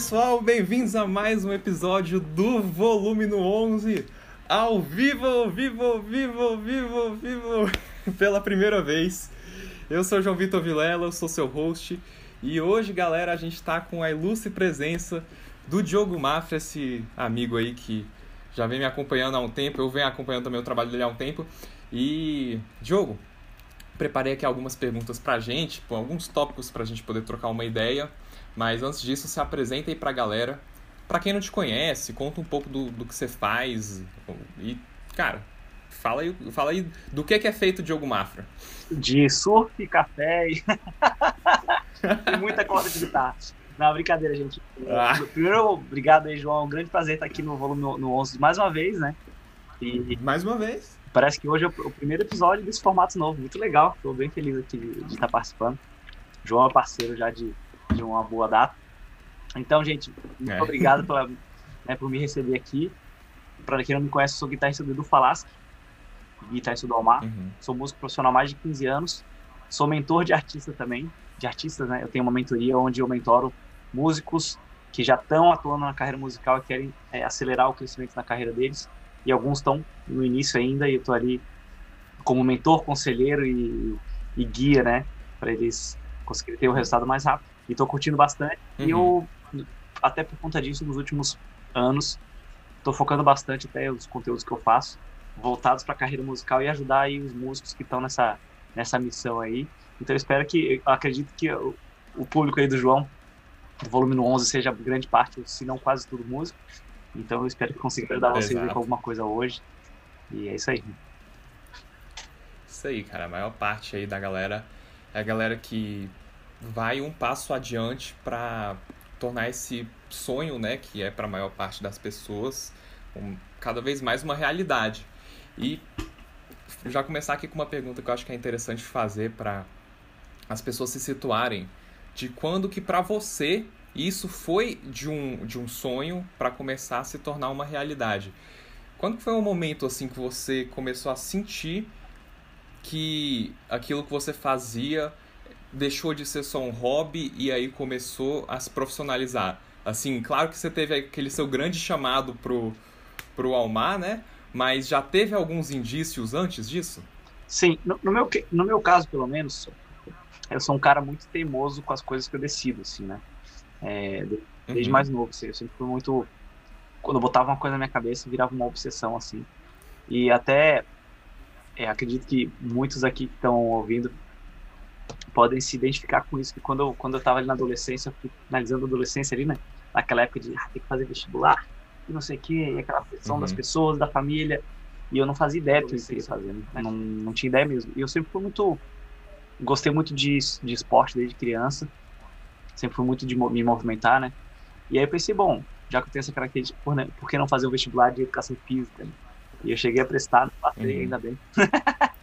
pessoal, bem-vindos a mais um episódio do Volume no 11, ao vivo, vivo, vivo, vivo, vivo, pela primeira vez. Eu sou João Vitor Vilela, eu sou seu host, e hoje, galera, a gente tá com a ilustre presença do Diogo Mafra, esse amigo aí que já vem me acompanhando há um tempo, eu venho acompanhando também o trabalho dele há um tempo. E, Diogo, preparei aqui algumas perguntas pra gente, alguns tópicos pra gente poder trocar uma ideia. Mas antes disso, se apresenta aí pra galera. Pra quem não te conhece, conta um pouco do, do que você faz. E, cara, fala aí, fala aí do que, que é feito o Diogo Mafra. De surf, café e. e muita corda de guitarra. Não, brincadeira, gente. Ah. Primeiro, obrigado aí, João. É um grande prazer estar aqui no volume no 11 mais uma vez, né? E mais uma vez. Parece que hoje é o primeiro episódio desse formato novo. Muito legal. Estou bem feliz aqui de, de estar participando. João é parceiro já de de uma boa data. Então, gente, muito é. obrigado pela, né, por me receber aqui. Para quem não me conhece, sou guitarrista do Edu Falaschi, guitarrista do Almar. Uhum. Sou músico profissional há mais de 15 anos. Sou mentor de artista também, de artistas, né? Eu tenho uma mentoria onde eu mentoro músicos que já estão atuando na carreira musical e querem é, acelerar o crescimento na carreira deles. E alguns estão no início ainda e eu estou ali como mentor, conselheiro e, e guia, né? Para eles conseguirem ter o resultado mais rápido e tô curtindo bastante. Uhum. E eu, até por conta disso, nos últimos anos, tô focando bastante até os conteúdos que eu faço, voltados para a carreira musical e ajudar aí os músicos que estão nessa, nessa missão aí. Então eu espero que, eu acredito que o, o público aí do João, do volume no 11, seja grande parte, se não quase tudo músico. Então eu espero que consiga ajudar vocês com alguma coisa hoje. E é isso aí. Isso aí, cara. A maior parte aí da galera é a galera que vai um passo adiante para tornar esse sonho, né, que é para a maior parte das pessoas, um, cada vez mais uma realidade. E já começar aqui com uma pergunta que eu acho que é interessante fazer para as pessoas se situarem de quando que para você isso foi de um, de um sonho para começar a se tornar uma realidade. Quando foi o momento assim que você começou a sentir que aquilo que você fazia deixou de ser só um hobby e aí começou a se profissionalizar? Assim, claro que você teve aquele seu grande chamado pro, pro Almar, né? Mas já teve alguns indícios antes disso? Sim, no, no, meu, no meu caso, pelo menos, eu sou um cara muito teimoso com as coisas que eu decido, assim, né? É, desde uhum. mais novo, assim, eu sempre fui muito. Quando eu botava uma coisa na minha cabeça, virava uma obsessão, assim. E até é, acredito que muitos aqui que estão ouvindo podem se identificar com isso, que quando eu, quando eu tava ali na adolescência, finalizando a adolescência ali, né, naquela época de, ah, tem que fazer vestibular, e não sei o quê, e aquela pressão uhum. das pessoas, da família, e eu não fazia ideia do que eu queria fazer, né? não, não tinha ideia mesmo. E eu sempre fui muito, gostei muito de, de esporte desde criança, sempre fui muito de me movimentar, né, e aí eu pensei, bom, já que eu tenho essa característica, por, né, por que não fazer um vestibular de educação física? Né? E eu cheguei a prestar, passei, uhum. ainda bem.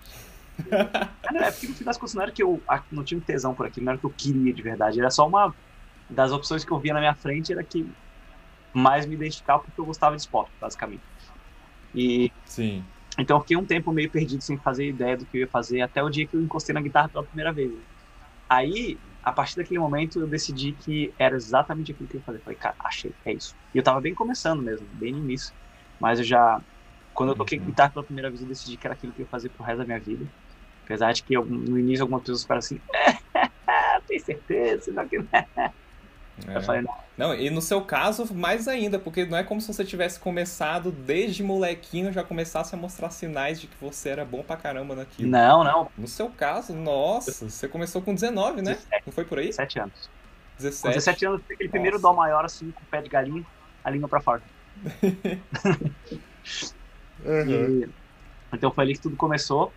é porque no fim das contas não era que eu não tinha um tesão por aquilo, não era que eu queria de verdade. Era só uma das opções que eu via na minha frente, era que mais me identificava porque eu gostava de esporte, basicamente. E. Sim. Então eu fiquei um tempo meio perdido sem fazer ideia do que eu ia fazer, até o dia que eu encostei na guitarra pela primeira vez. Aí, a partir daquele momento, eu decidi que era exatamente aquilo que eu ia fazer. Falei, cara, achei, é isso. E eu tava bem começando mesmo, bem no início. Mas eu já. Quando eu toquei uhum. guitarra pela primeira vez, eu decidi que era aquilo que eu ia fazer pro resto da minha vida. Apesar de que no início algumas pessoas ficaram assim, tem certeza, não que é. Eu falei, não. não, e no seu caso, mais ainda, porque não é como se você tivesse começado desde molequinho, já começasse a mostrar sinais de que você era bom pra caramba naquilo. Não, não. No seu caso, nossa, você começou com 19, né? 17, não foi por aí? 17 anos. 17. Com 17 anos, aquele primeiro dó maior, assim, com o pé de galinha, a língua pra fora. uhum. e, então foi ali que tudo começou.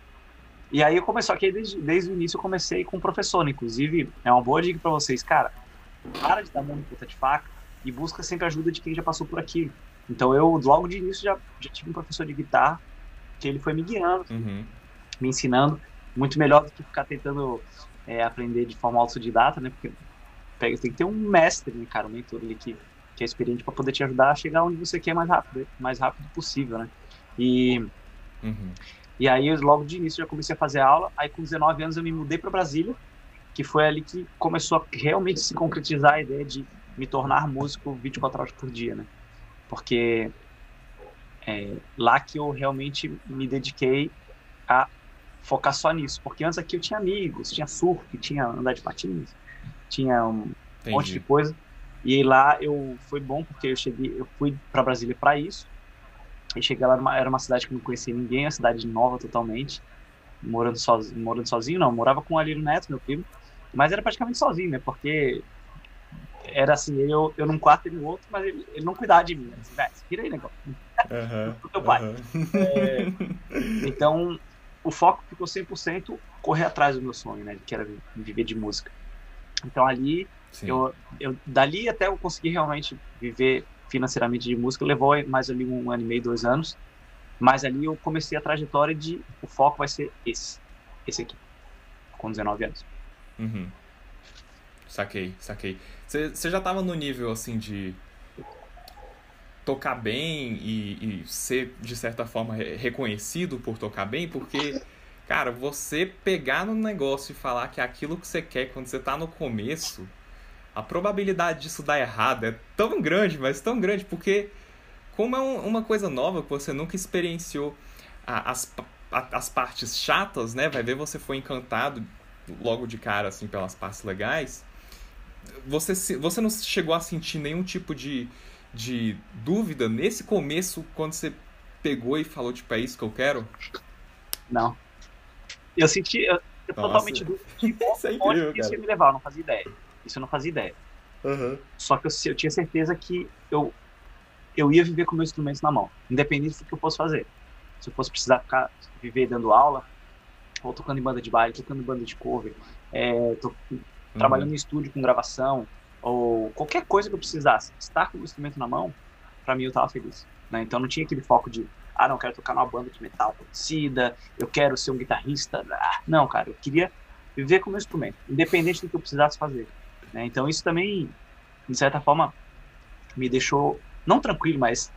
E aí eu comecei, aqui desde, desde o início eu comecei com o professor, inclusive é uma boa dica para vocês, cara, para de dar mão ponta de faca e busca sempre ajuda de quem já passou por aqui. Então eu, logo de início, já, já tive um professor de guitarra que ele foi me guiando, uhum. me ensinando, muito melhor do que ficar tentando é, aprender de forma autodidata, né, porque pega, tem que ter um mestre, né, cara, um mentor ali que, que é experiente para poder te ajudar a chegar onde você quer mais rápido, mais rápido possível, né. E... Uhum. E aí, logo de início, já comecei a fazer aula. Aí, com 19 anos, eu me mudei para Brasília, que foi ali que começou a realmente se concretizar a ideia de me tornar músico 24 horas por dia, né? Porque é lá que eu realmente me dediquei a focar só nisso. Porque antes aqui eu tinha amigos, tinha surf, tinha andar de patins, tinha um Entendi. monte de coisa. E lá eu foi bom porque eu cheguei, eu fui para Brasília para isso. E cheguei lá, era uma cidade que não conhecia ninguém, uma cidade nova totalmente. Morando sozinho, morando sozinho não, morava com o Alírio Neto, meu primo, mas era praticamente sozinho, né? Porque era assim, eu, eu num quarto e no outro, mas ele, ele não cuidava de mim. Né? Assim, velho, vira aí, negócio. Uhum, teu pai. Uhum. É, então, o foco ficou 100% correr atrás do meu sonho, né? Que era viver de música. Então, ali, eu, eu, dali até eu conseguir realmente viver financeiramente de música, levou mais ali um ano e meio, dois anos. Mas ali eu comecei a trajetória de o foco vai ser esse, esse aqui, com 19 anos. Uhum. Saquei, saquei. Você já tava no nível assim de tocar bem e, e, ser de certa forma reconhecido por tocar bem, porque cara, você pegar no negócio e falar que é aquilo que você quer quando você tá no começo, a probabilidade disso dar errado é tão grande, mas tão grande, porque como é um, uma coisa nova que você nunca experienciou as, as partes chatas, né? Vai ver você foi encantado logo de cara assim pelas partes legais você, você não chegou a sentir nenhum tipo de, de dúvida nesse começo, quando você pegou e falou, tipo, é isso que eu quero? Não. Eu senti eu, eu totalmente dúvida isso é incrível, isso ia me levar, eu não fazia ideia. Isso eu não fazia ideia. Uhum. Só que eu, eu, tinha certeza que eu, eu ia viver com meus instrumentos na mão, independente do que eu fosse fazer. Se eu fosse precisar ficar, viver dando aula, ou tocando em banda de baile, tocando em banda de cover, é, tô, uhum. trabalhando em estúdio com gravação, ou qualquer coisa que eu precisasse, estar com o instrumento na mão, para mim eu tava feliz. Né? Então não tinha aquele foco de, ah, não, quero tocar numa banda de metal conhecida, eu quero ser um guitarrista. Ah, não, cara, eu queria viver com o meu instrumento, independente do que eu precisasse fazer. Né? Então isso também, de certa forma, me deixou, não tranquilo, mas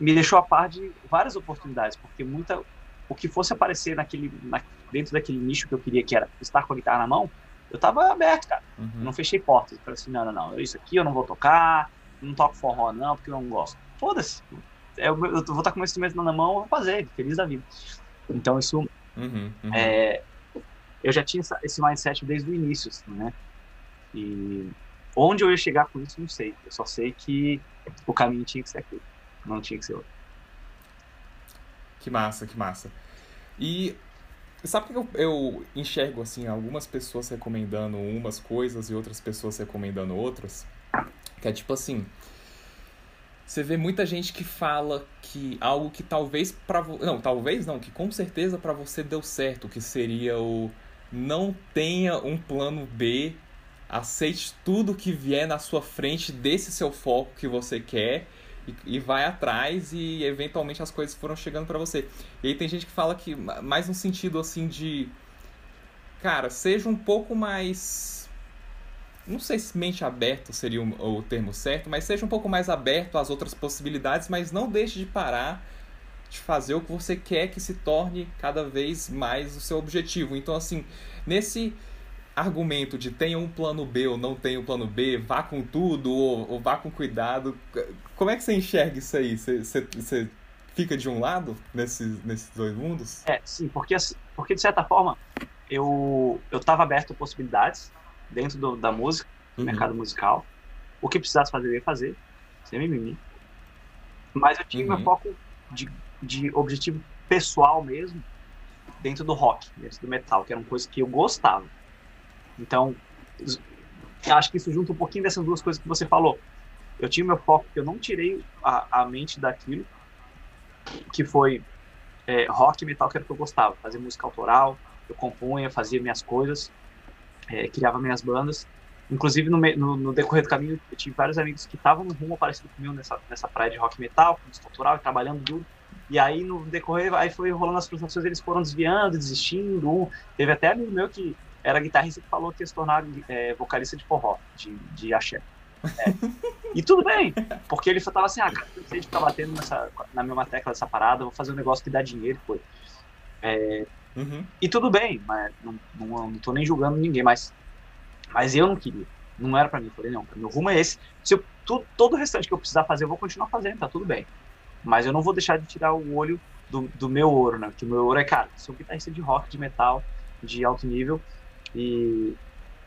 me deixou a par de várias oportunidades, porque muita o que fosse aparecer naquele na, dentro daquele nicho que eu queria que era estar com a guitarra na mão eu tava aberto, cara. Uhum. Eu não fechei portas. Falei assim, não, não, não, isso aqui eu não vou tocar, não toco forró não, porque eu não gosto. Foda-se. Eu, eu, vou estar com o meu instrumento na mão, eu vou fazer, feliz da vida. Então isso, uhum, uhum. É, eu já tinha esse mindset desde o início, assim, né? E onde eu ia chegar com isso, não sei. Eu só sei que o caminho tinha que ser aquele, não tinha que ser outro. Que massa, que massa. E Sabe que eu, eu enxergo assim algumas pessoas recomendando umas coisas e outras pessoas recomendando outras? Que é tipo assim, você vê muita gente que fala que algo que talvez para não, talvez não, que com certeza para você deu certo, que seria o não tenha um plano B, aceite tudo que vier na sua frente desse seu foco que você quer e, e vai atrás e eventualmente as coisas foram chegando para você. E aí tem gente que fala que mais um sentido assim de cara, seja um pouco mais não sei se mente aberto seria o, o termo certo, mas seja um pouco mais aberto às outras possibilidades, mas não deixe de parar de fazer o que você quer que se torne cada vez mais o seu objetivo. Então assim, nesse argumento de tenha um plano B ou não tenha um plano B, vá com tudo ou, ou vá com cuidado. Como é que você enxerga isso aí? Você, você, você fica de um lado nesses, nesses dois mundos? É, sim, porque, porque de certa forma eu eu estava aberto a possibilidades dentro do, da música, do uhum. mercado musical. O que precisasse fazer, eu ia fazer, sem mimimi. Mas eu tinha uhum. meu foco de, de objetivo pessoal mesmo dentro do rock, dentro do metal, que era uma coisa que eu gostava. Então, acho que isso junta um pouquinho dessas duas coisas que você falou. Eu tinha meu foco, eu não tirei a, a mente daquilo, que foi é, rock e metal, que era o que eu gostava. Fazer música autoral, eu compunha, fazia minhas coisas, é, criava minhas bandas. Inclusive, no, no, no, decorrer do caminho, eu tive vários amigos que estavam no rumo parecido comigo nessa, nessa praia de rock metal, música autoral, trabalhando duro. E aí, no decorrer, aí foi rolando as frustrações, eles foram desviando, desistindo. Teve até amigo meu que era guitarrista que falou que ia se tornar é, vocalista de forró, de, de axé. É. E tudo bem, porque ele só tava assim, ah, cara, eu sei de ficar batendo nessa, na mesma tecla dessa parada, vou fazer um negócio que dá dinheiro, pô. É, uhum. E tudo bem, mas não, não, não tô nem julgando ninguém, mas, mas eu não queria. Não era para mim. Eu falei, não, meu rumo é esse. Se eu, tu, todo o restante que eu precisar fazer, eu vou continuar fazendo, tá tudo bem. Mas eu não vou deixar de tirar o olho do, do meu ouro, né? Porque o meu ouro é, cara, sou guitarrista de rock, de metal, de alto nível. E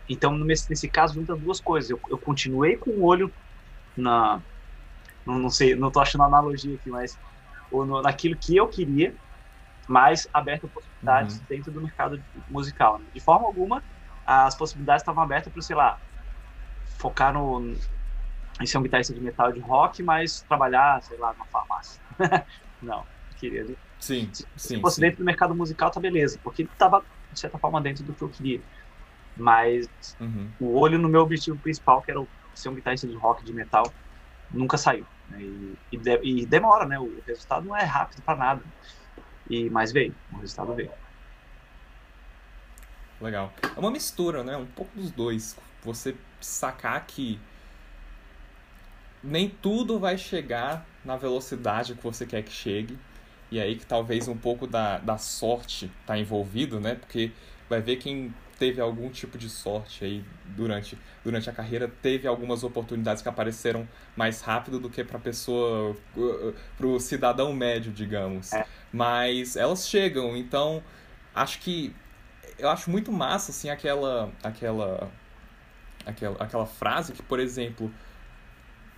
então, nesse, nesse caso, junta duas coisas. Eu, eu continuei com o olho na. Não, não sei, não tô achando analogia aqui, mas ou no, naquilo que eu queria, mas aberto a possibilidades uhum. dentro do mercado musical. Né? De forma alguma, as possibilidades estavam abertas para, sei lá, focar no, em ser um guitarrista de metal de rock, mas trabalhar, sei lá, numa farmácia. não, queria. Sim, se, sim. Se fosse sim. dentro do mercado musical, tá beleza, porque estava, de certa forma, dentro do que eu queria. Mas uhum. o olho no meu objetivo principal, que era ser um guitarrista de rock, de metal, nunca saiu. Né? E, e, de, e, demora, né? O resultado não é rápido para nada. E, mas veio, o resultado veio. Legal. É uma mistura, né? Um pouco dos dois. Você sacar que nem tudo vai chegar na velocidade que você quer que chegue. E aí que talvez um pouco da, da sorte tá envolvido, né? Porque vai ver quem teve algum tipo de sorte aí durante, durante a carreira, teve algumas oportunidades que apareceram mais rápido do que para pessoa, para o cidadão médio, digamos. É. Mas elas chegam, então acho que eu acho muito massa assim aquela aquela aquela aquela frase que, por exemplo,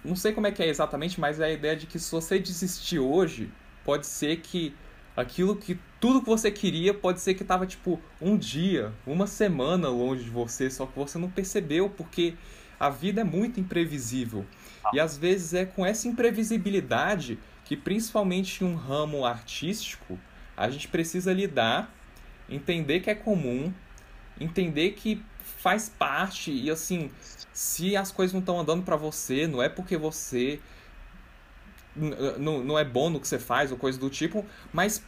não sei como é que é exatamente, mas é a ideia de que se você desistir hoje, pode ser que aquilo que tudo que você queria pode ser que estava tipo um dia, uma semana longe de você, só que você não percebeu porque a vida é muito imprevisível. E às vezes é com essa imprevisibilidade que principalmente em um ramo artístico, a gente precisa lidar, entender que é comum, entender que faz parte e assim, se as coisas não estão andando para você, não é porque você não, é bom no que você faz ou coisa do tipo, mas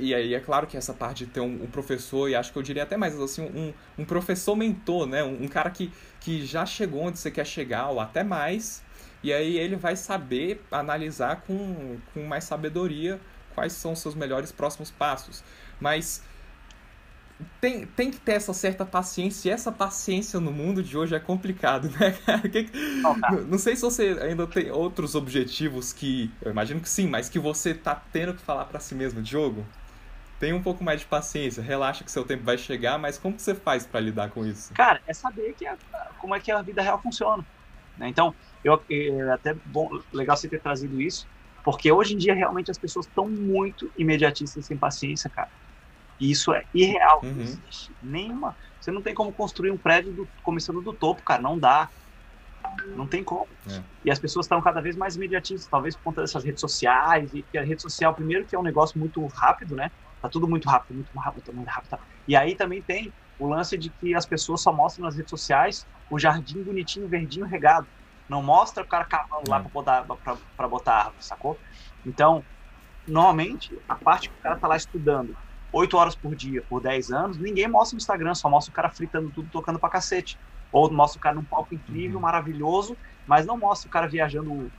e aí é claro que essa parte de ter um, um, professor, e acho que eu diria até mais assim, um, um professor mentor, né? Um, um, cara que, que já chegou onde você quer chegar, ou até mais, e aí ele vai saber analisar com, com mais sabedoria quais são os seus melhores próximos passos. Mas tem, tem que ter essa certa paciência, e essa paciência no mundo de hoje é complicado, né, cara? Não, não, sei se você ainda tem outros objetivos que. Eu imagino que sim, mas que você tá tendo que falar para si mesmo, Diogo. Tem um pouco mais de paciência, relaxa que seu tempo vai chegar, mas como que você faz para lidar com isso? Cara, é saber que a, como é que a vida real funciona. Né? Então, eu, é até bom, legal você ter trazido isso, porque hoje em dia realmente as pessoas estão muito imediatistas sem paciência, cara. E isso é irreal. Uhum. Não existe nenhuma. Você não tem como construir um prédio do, começando do topo, cara. Não dá. Não tem como. É. E as pessoas estão cada vez mais imediatistas, talvez por conta dessas redes sociais. E que a rede social, primeiro, que é um negócio muito rápido, né? Tá tudo muito rápido, muito rápido, muito rápido. Tá. E aí também tem o lance de que as pessoas só mostram nas redes sociais o jardim bonitinho, verdinho, regado. Não mostra o cara cavando lá para botar, pra, pra botar árvore, sacou? Então, normalmente, a parte que o cara tá lá estudando 8 horas por dia, por 10 anos, ninguém mostra no Instagram, só mostra o cara fritando tudo, tocando pra cacete. Ou mostra o cara num palco incrível, uhum. maravilhoso, mas não mostra o cara viajando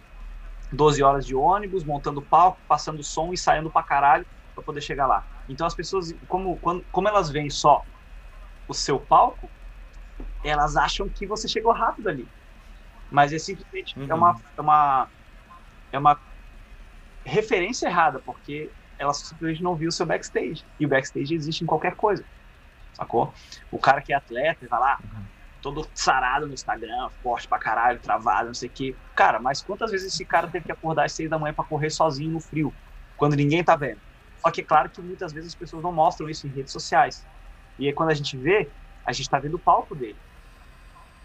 12 horas de ônibus, montando palco, passando som e saindo pra caralho pra poder chegar lá. Então as pessoas, como, quando, como elas veem só o seu palco, elas acham que você chegou rápido ali. Mas é simplesmente uhum. é, uma, é, uma, é uma referência errada, porque ela simplesmente não viu o seu backstage. E o backstage existe em qualquer coisa. Sacou? O cara que é atleta, vai lá, uhum. todo sarado no Instagram, forte pra caralho, travado, não sei o quê. Cara, mas quantas vezes esse cara teve que acordar às seis da manhã para correr sozinho no frio, quando ninguém tá vendo? Só que é claro que muitas vezes as pessoas não mostram isso em redes sociais. E aí quando a gente vê, a gente tá vendo o palco dele.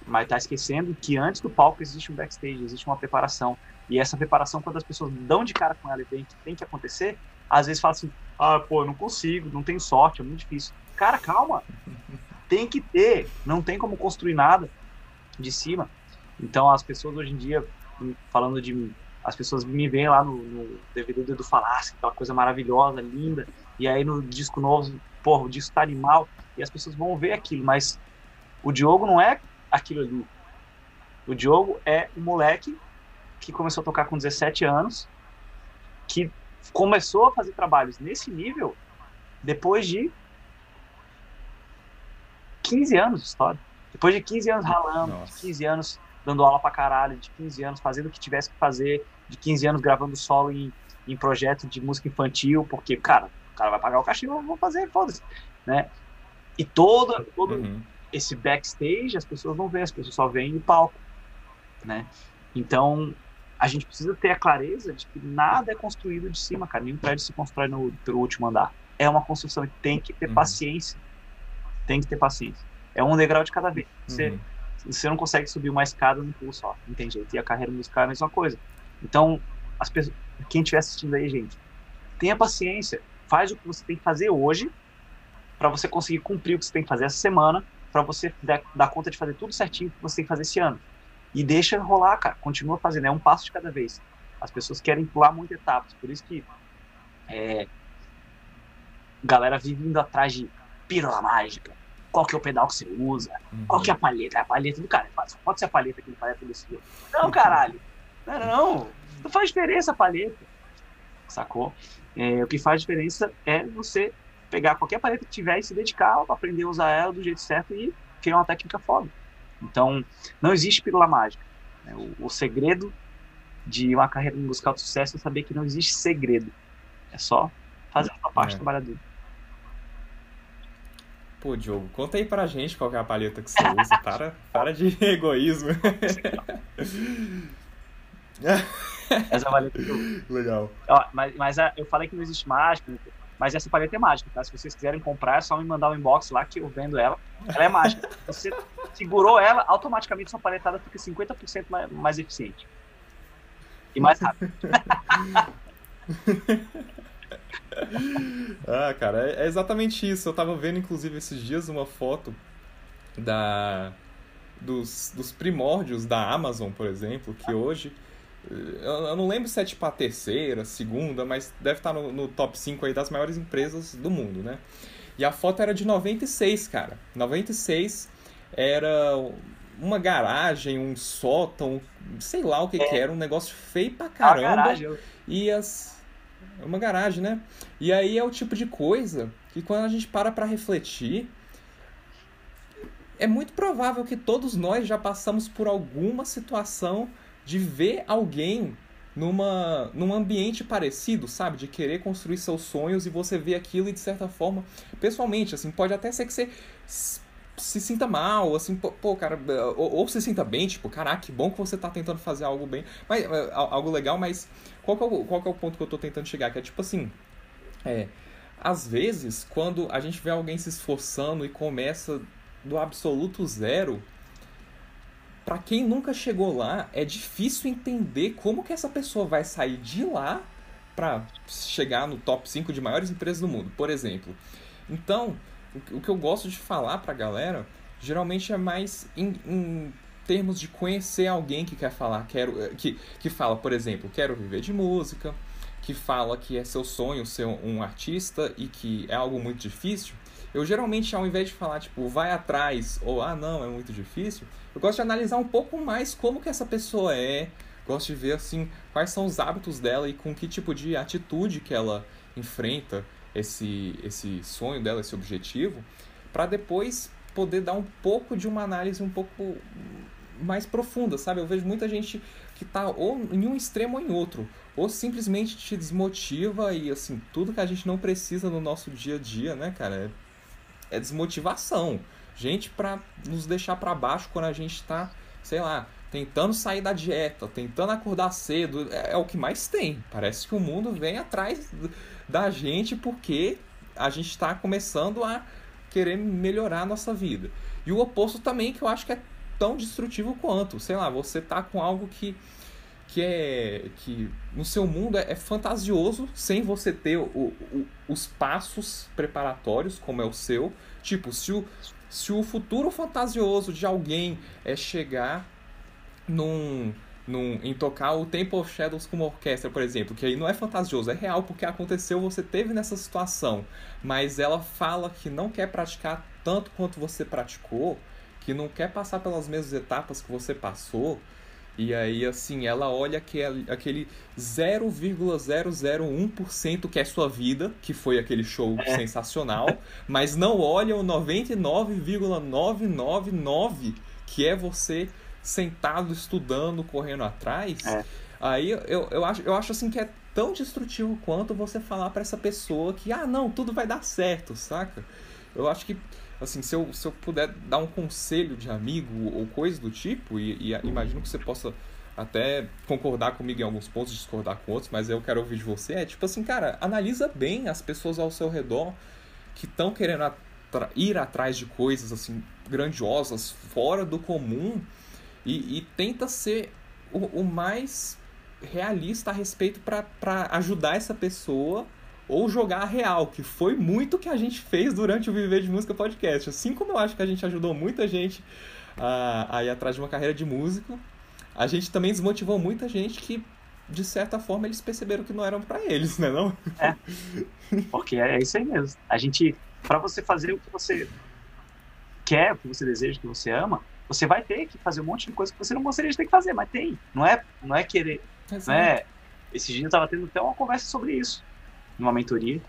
Mas tá esquecendo que antes do palco existe um backstage, existe uma preparação. E essa preparação, quando as pessoas dão de cara com ela e tem que, tem que acontecer, às vezes fala assim, ah, pô, não consigo, não tenho sorte, é muito difícil. Cara, calma. Tem que ter, não tem como construir nada de cima. Então as pessoas hoje em dia, falando de mim, as pessoas me veem lá no, no DVD do Edu aquela coisa maravilhosa, linda, e aí no disco novo, porra, o disco tá animal, e as pessoas vão ver aquilo, mas o Diogo não é aquilo ali. O Diogo é um moleque que começou a tocar com 17 anos, que começou a fazer trabalhos nesse nível depois de 15 anos de história. Depois de 15 anos ralando, Nossa. de 15 anos dando aula pra caralho, de 15 anos fazendo o que tivesse que fazer, de 15 anos gravando solo em, em projeto de música infantil, porque, cara, o cara vai pagar o cachê, eu vou fazer, foda-se, né? E todo, todo uhum. esse backstage as pessoas não veem, as pessoas só veem o palco, né? Então, a gente precisa ter a clareza de que nada é construído de cima, cara. Nenhum prédio se constrói no, pelo último andar. É uma construção que tem que ter uhum. paciência. Tem que ter paciência. É um degrau de cada vez. Você, uhum. você não consegue subir uma escada no pulo só. Não tem jeito. E a carreira musical é a mesma coisa. Então, as pessoas, quem estiver assistindo aí, gente, tenha paciência. Faz o que você tem que fazer hoje para você conseguir cumprir o que você tem que fazer essa semana, para você dar, dar, conta de fazer tudo certinho que você tem que fazer esse ano. E deixa rolar, cara. Continua fazendo. É um passo de cada vez. As pessoas querem pular muitas etapas. Por isso que é, galera vive indo atrás de pílula mágica. Qual que é o pedal que você usa? Uhum. Qual que é a palheta? A palheta do cara. Pode ser a palheta que ele palheta desse jeito. Não, caralho. Não, não. Não faz diferença a palheta. Sacou? É, o que faz diferença é você pegar qualquer palheta que tiver e se dedicar a aprender a usar ela do jeito certo e criar uma técnica foda. Então, não existe pílula mágica. Né? O, o, segredo de uma carreira musical de sucesso é saber que não existe segredo. É só fazer a sua parte é. trabalhadora. Pô, Diogo, conta aí pra gente qual é a palheta que você usa. para, para de egoísmo. Essa palheta que eu Legal. Ó, mas, mas eu falei que não existe mágica, mas essa palheta é mágica, tá? Se vocês quiserem comprar, é só me mandar um inbox lá que eu vendo ela. Ela é mágica. Você segurou ela, automaticamente sua paletada fica 50% mais, mais eficiente. E mais rápido. ah, cara, é, é, exatamente isso. Eu tava vendo, inclusive, esses dias uma foto da dos, dos primórdios da Amazon, por exemplo, que hoje. Eu não lembro se é tipo a terceira, segunda, mas deve estar no, no top 5 aí das maiores empresas do mundo, né? E a foto era de 96, cara. 96 era uma garagem, um sótão, sei lá o que, é. que era, um negócio feio pra caramba. E as. Uma garagem, né? E aí é o tipo de coisa que quando a gente para pra refletir, é muito provável que todos nós já passamos por alguma situação de ver alguém numa, num ambiente parecido, sabe? De querer construir seus sonhos e você vê aquilo e de certa forma, pessoalmente, assim, pode até ser que você se sinta mal, assim, pô, cara, ou, ou, se sinta bem, tipo, caraca, que bom que você tá tentando fazer algo bem, mas, é, algo legal, mas qual que, é o, qual que é o ponto que eu tô tentando chegar? Que é tipo assim, é, às vezes, quando a gente vê alguém se esforçando e começa do absoluto zero, para quem nunca chegou lá, é difícil entender como que essa pessoa vai sair de lá para chegar no top 5 de maiores empresas do mundo, por exemplo. Então, o que eu gosto de falar pra galera, geralmente é mais em, em termos de conhecer alguém que quer falar, quero, eh, que, que fala, por exemplo, quero viver de música, que fala que é seu sonho ser um artista e que é algo muito difícil. Eu geralmente, ao invés de falar, tipo, vai atrás ou ah, não, é muito difícil, eu gosto de analisar um pouco mais como que essa pessoa é, gosto de ver, assim, quais são os hábitos dela e com que tipo de atitude que ela enfrenta esse, esse sonho dela, esse objetivo, para depois poder dar um pouco de uma análise um pouco mais profunda, sabe? Eu vejo muita gente que tá ou em um extremo ou em outro, ou simplesmente te desmotiva e assim, tudo que a gente não precisa no nosso dia a dia, né, cara, é, é desmotivação. Gente para nos deixar para baixo quando a gente tá, sei lá, tentando sair da dieta, tentando acordar cedo, é, é o que mais tem. Parece que o mundo vem atrás da gente porque a gente está começando a querer melhorar a nossa vida. E o oposto também, que eu acho que é tão destrutivo quanto. Sei lá, você tá com algo que, que é. que no seu mundo é, é fantasioso sem você ter o, o, os passos preparatórios, como é o seu. Tipo, se o, se o futuro fantasioso de alguém é chegar num num, em tocar o Temple of Shadows como orquestra, por exemplo, que aí não é fantasioso, é real porque aconteceu, você teve nessa situação, mas ela fala que não quer praticar tanto quanto você praticou, que não quer passar pelas mesmas etapas que você passou, E aí, assim, ela olha aquele, aquele 0,001% que é sua vida, que foi aquele show é. sensacional, mas não olha o 99,999 que é você sentado estudando, correndo atrás. É. Aí eu, eu, acho, eu acho assim que é tão destrutivo quanto você falar para essa pessoa que, ah, não, tudo vai dar certo, saca? Eu acho que assim, se eu, se eu puder dar um conselho de amigo ou coisa do tipo, e, e imagino que você possa até concordar comigo em alguns pontos, discordar com outros, mas eu quero ouvir de você, é tipo assim, cara, analisa bem as pessoas ao seu redor que estão querendo ir atrás de coisas assim grandiosas, fora do comum, e, e tenta ser o, o mais realista a respeito para ajudar essa pessoa ou jogar a real, que foi muito que a gente fez durante o Viver de Música Podcast. Assim como eu acho que a gente ajudou muita gente a, a ir atrás de uma carreira de músico, a gente também desmotivou muita gente que, de certa forma, eles perceberam que não eram para eles, né não? É, porque é isso aí mesmo. A gente, para você fazer o que você quer, o que você deseja, o que você ama, você vai ter que fazer um monte de coisa que você não gostaria de ter que fazer, mas tem. Não é, não é querer. Não é, esse dia eu estava tendo até uma conversa sobre isso numa mentoria,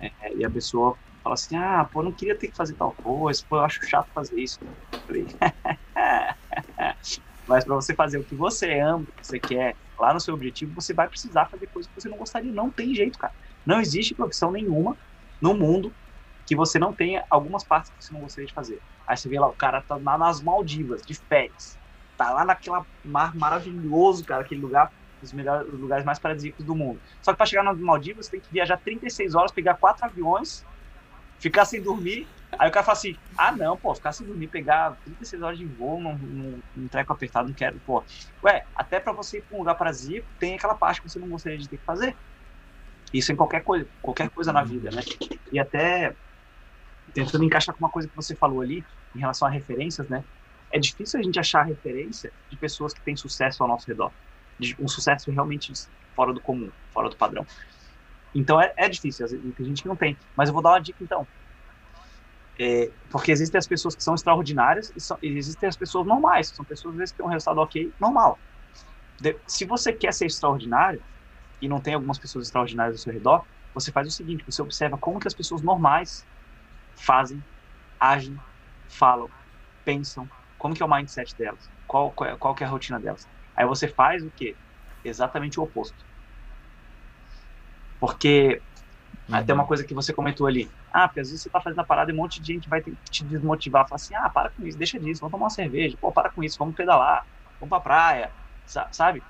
é, e a pessoa fala assim, ah, pô, não queria ter que fazer tal coisa, pô, eu acho chato fazer isso. Eu falei, mas para você fazer o que você ama, o que você quer, lá no seu objetivo, você vai precisar fazer coisas que você não gostaria. Não tem jeito, cara. Não existe profissão nenhuma no mundo que você não tenha algumas partes que você não gostaria de fazer. Aí você vê lá, o cara tá lá nas Maldivas, de férias. Tá lá naquela mar maravilhoso, cara, aquele lugar dos melhores lugares mais paradisíacos do mundo. Só que para chegar nas Maldivas, você tem que viajar 36 horas, pegar quatro aviões, ficar sem dormir. Aí o cara fala assim: ah, não, pô, ficar sem dormir, pegar 36 horas de voo num, num, num treco apertado, não quero, pô. Ué, até para você ir para um lugar paradisíaco, tem aquela parte que você não gostaria de ter que fazer. Isso em qualquer coisa, qualquer coisa na vida, né? E até tentando encaixar com uma coisa que você falou ali, em relação a referências, né? É difícil a gente achar referência de pessoas que têm sucesso ao nosso redor um sucesso realmente fora do comum, fora do padrão. Então é, é difícil, tem gente que não tem. Mas eu vou dar uma dica então. É, porque existem as pessoas que são extraordinárias e, são, e, existem as pessoas normais, são pessoas às vezes que têm um resultado ok, normal. De, se você quer ser extraordinário e não tem algumas pessoas extraordinárias ao seu redor, você faz o seguinte: você observa como que as pessoas normais fazem, agem, falam, pensam, como que é o mindset delas, qual, qual, é, qual que é a rotina delas. Aí você faz o quê? Exatamente o oposto. Porque uhum. até uma coisa que você comentou ali. Ah, porque às vezes você tá fazendo a parada e um monte de gente vai te desmotivar. Fala assim, ah, para com isso, deixa disso, vamos tomar uma cerveja. Pô, para com isso, vamos pedalar, vamos pra praia, sabe?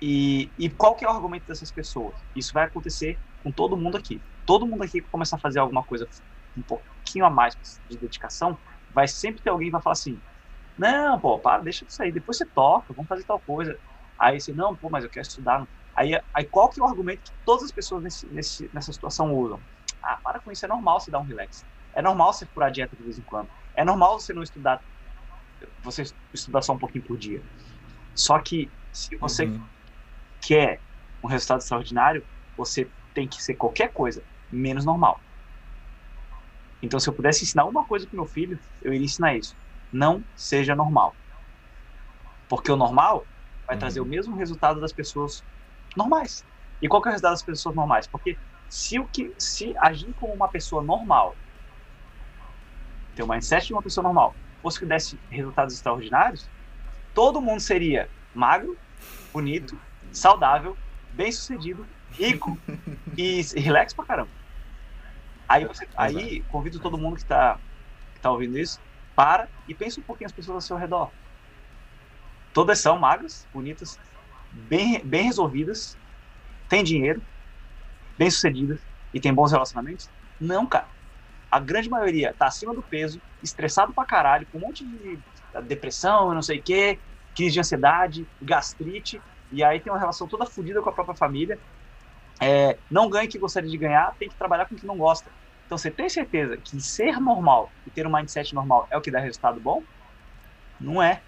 E, e qual que é o argumento dessas pessoas? Isso vai acontecer com todo mundo aqui. Todo mundo aqui que começar a fazer alguma coisa um pouquinho a mais de dedicação, vai sempre ter alguém que vai falar assim, não, pô, para, deixa isso aí, depois você toca, vamos fazer tal coisa. Aí você, não, pô, mas eu quero estudar. Aí, aí qual que é o argumento que todas as pessoas nesse, nesse, nessa situação usam? Ah, para com isso, é normal você dar um relax. É normal você furar a dieta de vez em quando. É normal você não estudar, você estudar só um pouquinho por dia. Só que se você uhum. quer um resultado extraordinário, você tem que ser qualquer coisa menos normal. Então, se eu pudesse ensinar uma coisa para meu filho, eu iria ensinar isso não seja normal. Porque o normal vai uhum. trazer o mesmo resultado das pessoas normais. E qual é o resultado das pessoas normais? Porque se o que se agir como uma pessoa normal, ter o mindset de uma pessoa normal, fosse que desse resultados extraordinários, todo mundo seria magro, bonito, saudável, bem-sucedido, rico e relax pra caramba. Aí, você, aí convido todo mundo que está que tá ouvindo isso para e pensa um pouquinho as pessoas ao seu redor. Todas são magras, bonitas, bem, bem resolvidas, têm dinheiro, bem sucedidas e têm bons relacionamentos? Não, cara. A grande maioria tá acima do peso, estressado pra caralho, com um monte de depressão, não sei o quê, crise de ansiedade, gastrite, e aí tem uma relação toda fodida com a própria família. É, não ganha o que gostaria de ganhar, tem que trabalhar com o que não gosta. Então, você tem certeza que ser normal e ter um mindset normal é o que dá resultado bom? Não é.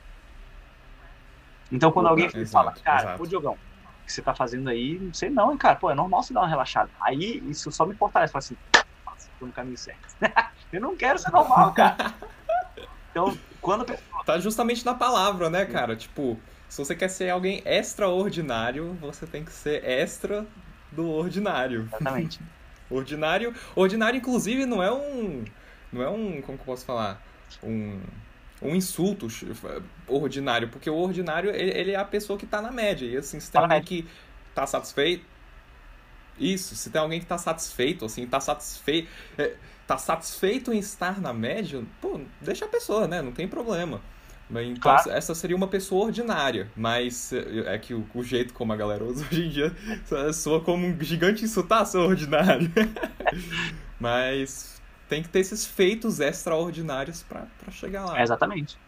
Então, quando alguém exato, fala, cara, exato. ô Diogão, o que você tá fazendo aí, não sei não, hein, cara, pô, é normal você dar uma relaxada. Aí, isso só me fortalece, fala assim, nossa, tô no caminho certo. eu não quero ser normal, cara. Então, quando. Tá justamente na palavra, né, cara? Tipo, Se você quer ser alguém extraordinário, você tem que ser extra do ordinário. Exatamente. ordinário, ordinário inclusive não é um não é um, como que eu posso falar? Um um insulto ordinário, porque o ordinário ele, ele é a pessoa que está na média. E assim, se tem alguém que está satisfeito, isso, se tem alguém que está satisfeito, assim, está satisfeito, é, tá satisfeito em estar na média, pô, deixa a pessoa, né? Não tem problema. Então, claro. essa seria uma pessoa ordinária, mas é, é que o, o, jeito como a galera usa hoje em dia soa como um gigante insultar ser ordinário. mas tem que ter esses feitos extraordinários para chegar lá. É exatamente.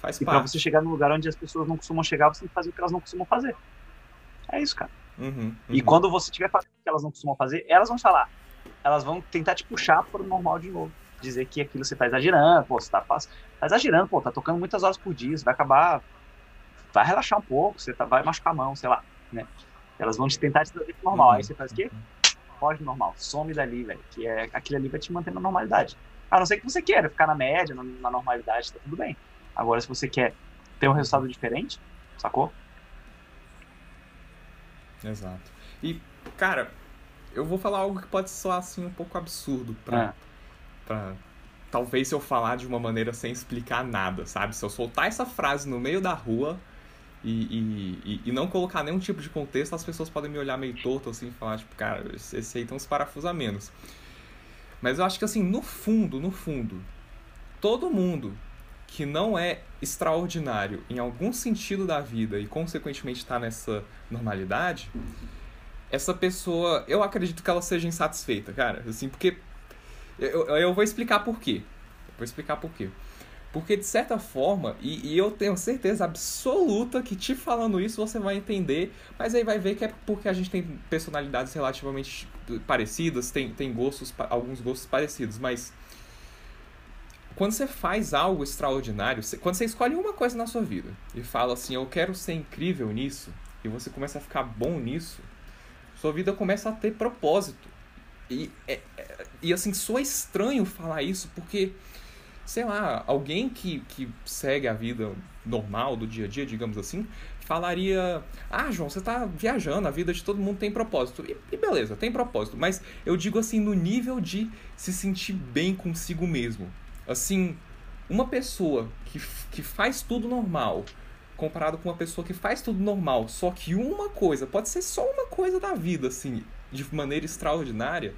Faz e parte. pra você chegar num lugar onde as pessoas não costumam chegar, você tem que fazer o que elas não costumam fazer. É isso, cara. Uhum, uhum. E quando você tiver fazendo o que elas não costumam fazer, elas vão falar. Elas vão tentar te puxar para o normal de novo dizer que aquilo você tá exagerando, pô, você tá, tá exagerando, pô, tá tocando muitas horas por dia, você vai acabar, vai relaxar um pouco, você tá, vai machucar a mão, sei lá, né? Elas vão te tentar te trazer pro normal, uhum. aí você faz o quê? Foge do normal, some dali, velho, que é, aquilo ali vai te manter na normalidade. A não ser que você queira ficar na média, na, na normalidade, tá tudo bem. Agora, se você quer ter um resultado diferente, sacou? Exato. E, cara, eu vou falar algo que pode soar assim um pouco absurdo pra, é pra. Talvez se eu falar de uma maneira sem explicar nada, sabe? Se eu soltar essa frase no meio da rua e, e, e, não colocar nenhum tipo de contexto, as pessoas podem me olhar meio torto assim e falar, tipo, cara, esse aí tem uns parafusamentos. Mas eu acho que assim, no fundo, no fundo, todo mundo que não é extraordinário em algum sentido da vida e consequentemente está nessa normalidade, essa pessoa, eu acredito que ela seja insatisfeita, cara. Assim, porque eu, eu vou explicar por quê. Vou explicar por quê. Porque, de certa forma, e, e, eu tenho certeza absoluta que te falando isso você vai entender, mas aí vai ver que é porque a gente tem personalidades relativamente parecidas, tem, tem gostos, alguns gostos parecidos, mas quando você faz algo extraordinário, quando você escolhe uma coisa na sua vida e fala assim, eu quero ser incrível nisso, e você começa a ficar bom nisso, sua vida começa a ter propósito. E, é, é, e assim, soa estranho falar isso porque, sei lá, alguém que, que segue a vida normal do dia a dia, digamos assim, falaria: Ah, João, você tá viajando, a vida de todo mundo tem propósito. E, e, beleza, tem propósito. Mas eu digo assim, no nível de se sentir bem consigo mesmo. Assim, uma pessoa que, que faz tudo normal, comparado com uma pessoa que faz tudo normal, só que uma coisa, pode ser só uma coisa da vida, assim, de maneira extraordinária,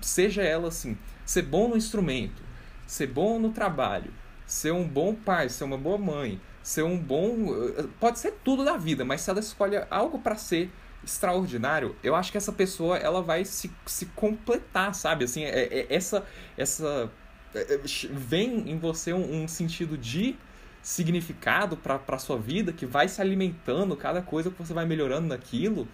seja ela assim, ser bom no instrumento, ser bom no trabalho, ser um bom pai, ser uma boa mãe, ser um bom. Eh, pode ser tudo da vida, mas se ela escolhe algo para ser extraordinário, eu acho que essa pessoa ela vai se, se completar, sabe? Assim, é, é essa. essa é, é vem em você um, um sentido de significado para sua vida que vai se alimentando cada coisa que você vai melhorando naquilo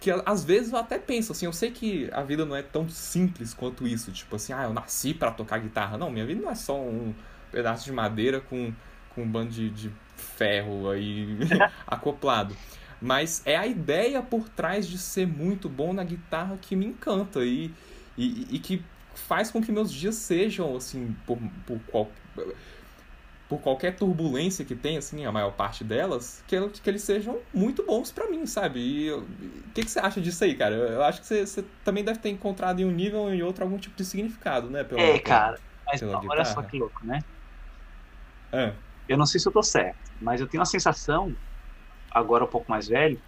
que às vezes eu até penso assim, eu sei que a vida não é tão simples quanto isso, tipo assim, ah, eu nasci para tocar guitarra. Não, minha vida não é só um pedaço de madeira com, com um bando de, de ferro aí acoplado. Mas é a ideia por trás de ser muito bom na guitarra que me encanta e, e, e que faz com que meus dias sejam assim, por, por qual, por qualquer turbulência que tem, assim, a maior parte delas, que, que eles sejam muito bons para mim, sabe? E o que, que você acha disso aí, cara? Eu acho que você, você, também deve ter encontrado em um nível ou em outro algum tipo de significado, né? Pela, é, cara. Mas não, olha só que louco, né? É. Eu não sei se eu tô certo, mas eu tenho a sensação, agora um pouco mais velho,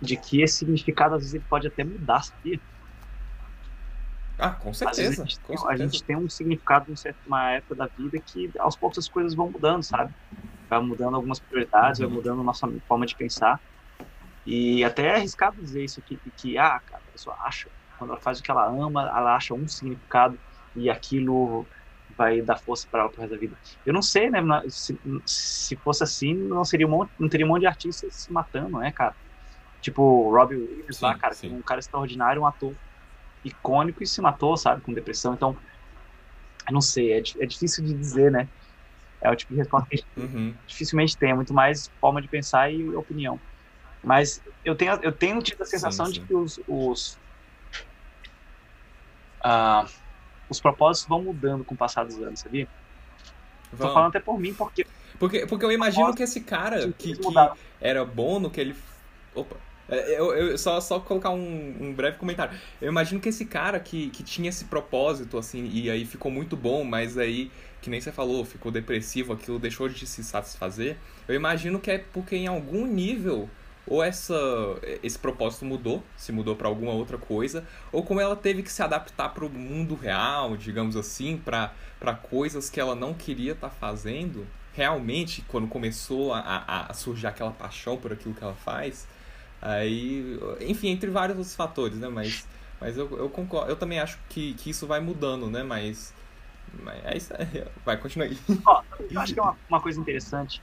de que esse significado às vezes ele pode até mudar, sabia? Ah, com certeza. A gente, com certeza. a gente, tem um significado em uma época da vida que aos poucos as coisas vão mudando, sabe? Vai mudando algumas prioridades, uhum. vai mudando a nossa forma de pensar. E até é arriscado dizer isso aqui, que, ah, cara, a pessoa acha, quando ela faz o que ela ama, ela acha um significado e aquilo vai dar força para ela pro resto da vida. Eu não sei, né? Se, se fosse assim, não seria um monte, não teria um monte de artistas se matando, né, cara? Tipo, Robbie Williams sim, lá, cara, sim. um cara extraordinário, um ator icônico e se matou, sabe, com depressão. Então, não sei, é, é difícil de dizer, né? É o tipo de resposta que a gente uhum. dificilmente tem, é muito mais forma de pensar e opinião. Mas eu tenho, eu tenho tido a sensação sim, sim. de que os, os, uh, os propósitos vão mudando com o passar dos anos, sabia? Vamos. Tô falando até por mim, porque. Porque, porque eu imagino que esse cara que, que era bom no que ele. Opa. É, eu, eu, só, só colocar um, um, breve comentário. Eu imagino que esse cara que, que tinha esse propósito, assim, e aí ficou muito bom, mas aí, que nem você falou, ficou depressivo, aquilo deixou de se satisfazer. Eu imagino que é porque em algum nível ou essa esse propósito mudou, se mudou para alguma outra coisa, ou como ela teve que se adaptar para o mundo real, digamos assim, para coisas que ela não queria estar tá fazendo, realmente, quando começou a, a, a, surgir aquela paixão por aquilo que ela faz, aí, enfim, entre vários outros fatores, né, mas, mas eu, eu concordo, eu também acho que, que isso vai mudando, né, mas, mas é isso aí, vai, continua aí. Ó, eu acho que é uma, uma coisa interessante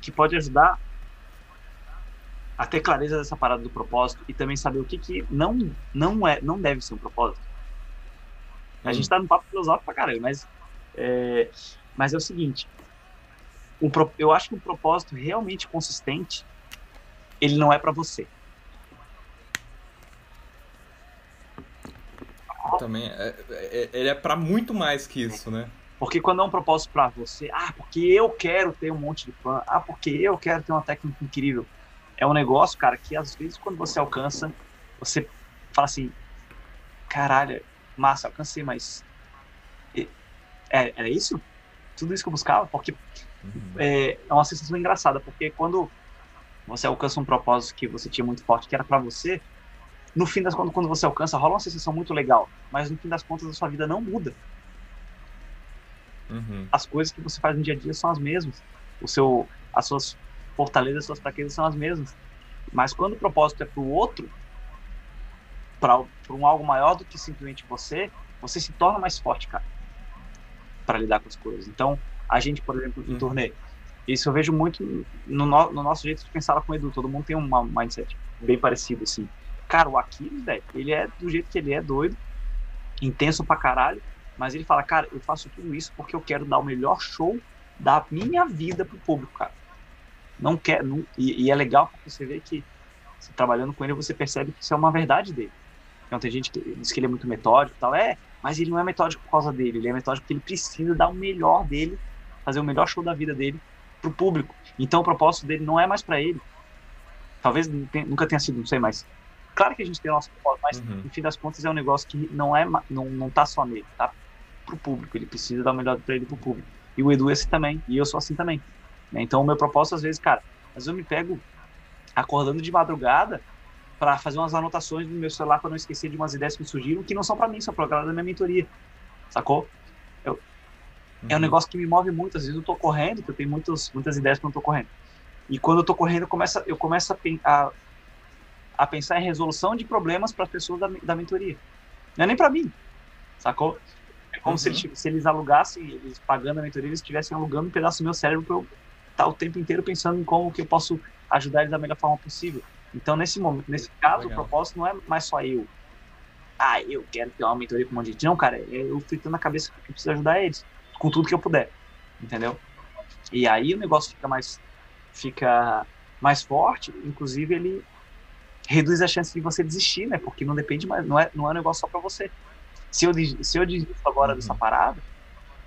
que pode ajudar a ter clareza dessa parada do propósito e também saber o que, que não, não, é, não deve ser um propósito. A hum. gente tá no papo filosófico pra caramba, mas é, mas é o seguinte, um, eu acho que um propósito realmente consistente, ele não é para você. Também, é, é, ele é para muito mais que isso, né? Porque quando é um propósito para você, ah, porque eu quero ter um monte de fã, ah, porque eu quero ter uma técnica incrível é um negócio, cara, que às vezes quando você alcança, você fala assim, caralho, massa, alcancei, mas é, era isso? Tudo isso que eu buscava? Porque uhum. é, é uma sensação engraçada, porque quando você alcança um propósito que você tinha muito forte, que era para você, no fim das contas, quando você alcança, rola uma sensação muito legal, mas no fim das contas a sua vida não muda. Uhum. As coisas que você faz no dia a dia são as mesmas. O seu, as suas fortalezas e suas fraquezas são as mesmas. Mas quando o propósito é para o outro, para um algo maior do que simplesmente você, você se torna mais forte, cara, para lidar com as coisas. Então, a gente, por exemplo, no uhum. turnê, isso eu vejo muito no, no, no, nosso jeito de pensar com o Edu. Todo mundo tem um mindset bem parecido, assim. Cara, o Aquiles, velho, ele é do jeito que ele é, doido, intenso pra caralho, mas ele fala, cara, eu faço tudo isso porque eu quero dar o melhor show da minha vida pro público, cara não quer. Não, e, e, é legal porque você vê que trabalhando com ele, você percebe que isso é uma verdade dele. Então tem gente que diz que ele é muito metódico tal. É, mas ele não é metódico por causa dele. Ele é metódico porque ele precisa dar o melhor dele, fazer o melhor show da vida dele pro público. Então o propósito dele não é mais para ele. Talvez nunca tenha sido, não sei, mas claro que a gente tem o nosso propósito, mas uhum. no fim das contas é um negócio que não é não, não tá só nele, tá pro público. Ele precisa dar o melhor para ele pro público. E o Edu é assim também, e eu sou assim também. Né? Então, o meu propósito, às vezes, cara, às vezes eu me pego acordando de madrugada para fazer umas anotações no meu celular para não esquecer de umas ideias que surgiram, que não são para mim, são para galera da minha mentoria. Sacou? Eu, uhum. É um uhum. negócio que me move muito. Às vezes eu tô correndo, porque eu tenho muitas, muitas ideias quando eu tô correndo. E quando eu tô correndo, eu começo, eu começo a, a, a pensar em resolução de problemas para as pessoas da, da mentoria. Não é nem para mim, sacou? É como uhum. se, eles, se eles alugassem, eles pagando a mentoria, eles estivessem alugando um pedaço do meu cérebro para eu estar tá o tempo inteiro pensando em como que eu posso ajudar eles da melhor forma possível. Então, nesse momento, nesse caso, Legal. o propósito não é mais só eu. Ah, eu quero ter uma mentoria com um monte de gente. Não, cara, é eu fritando na cabeça que eu preciso ajudar eles com tudo que eu puder. Entendeu? E aí o negócio fica mais fica mais forte, inclusive ele reduz a chance de você desistir, né? Porque não depende mais, não é, não é um negócio só para você. Se eu, se eu desisto agora uhum. dessa parada,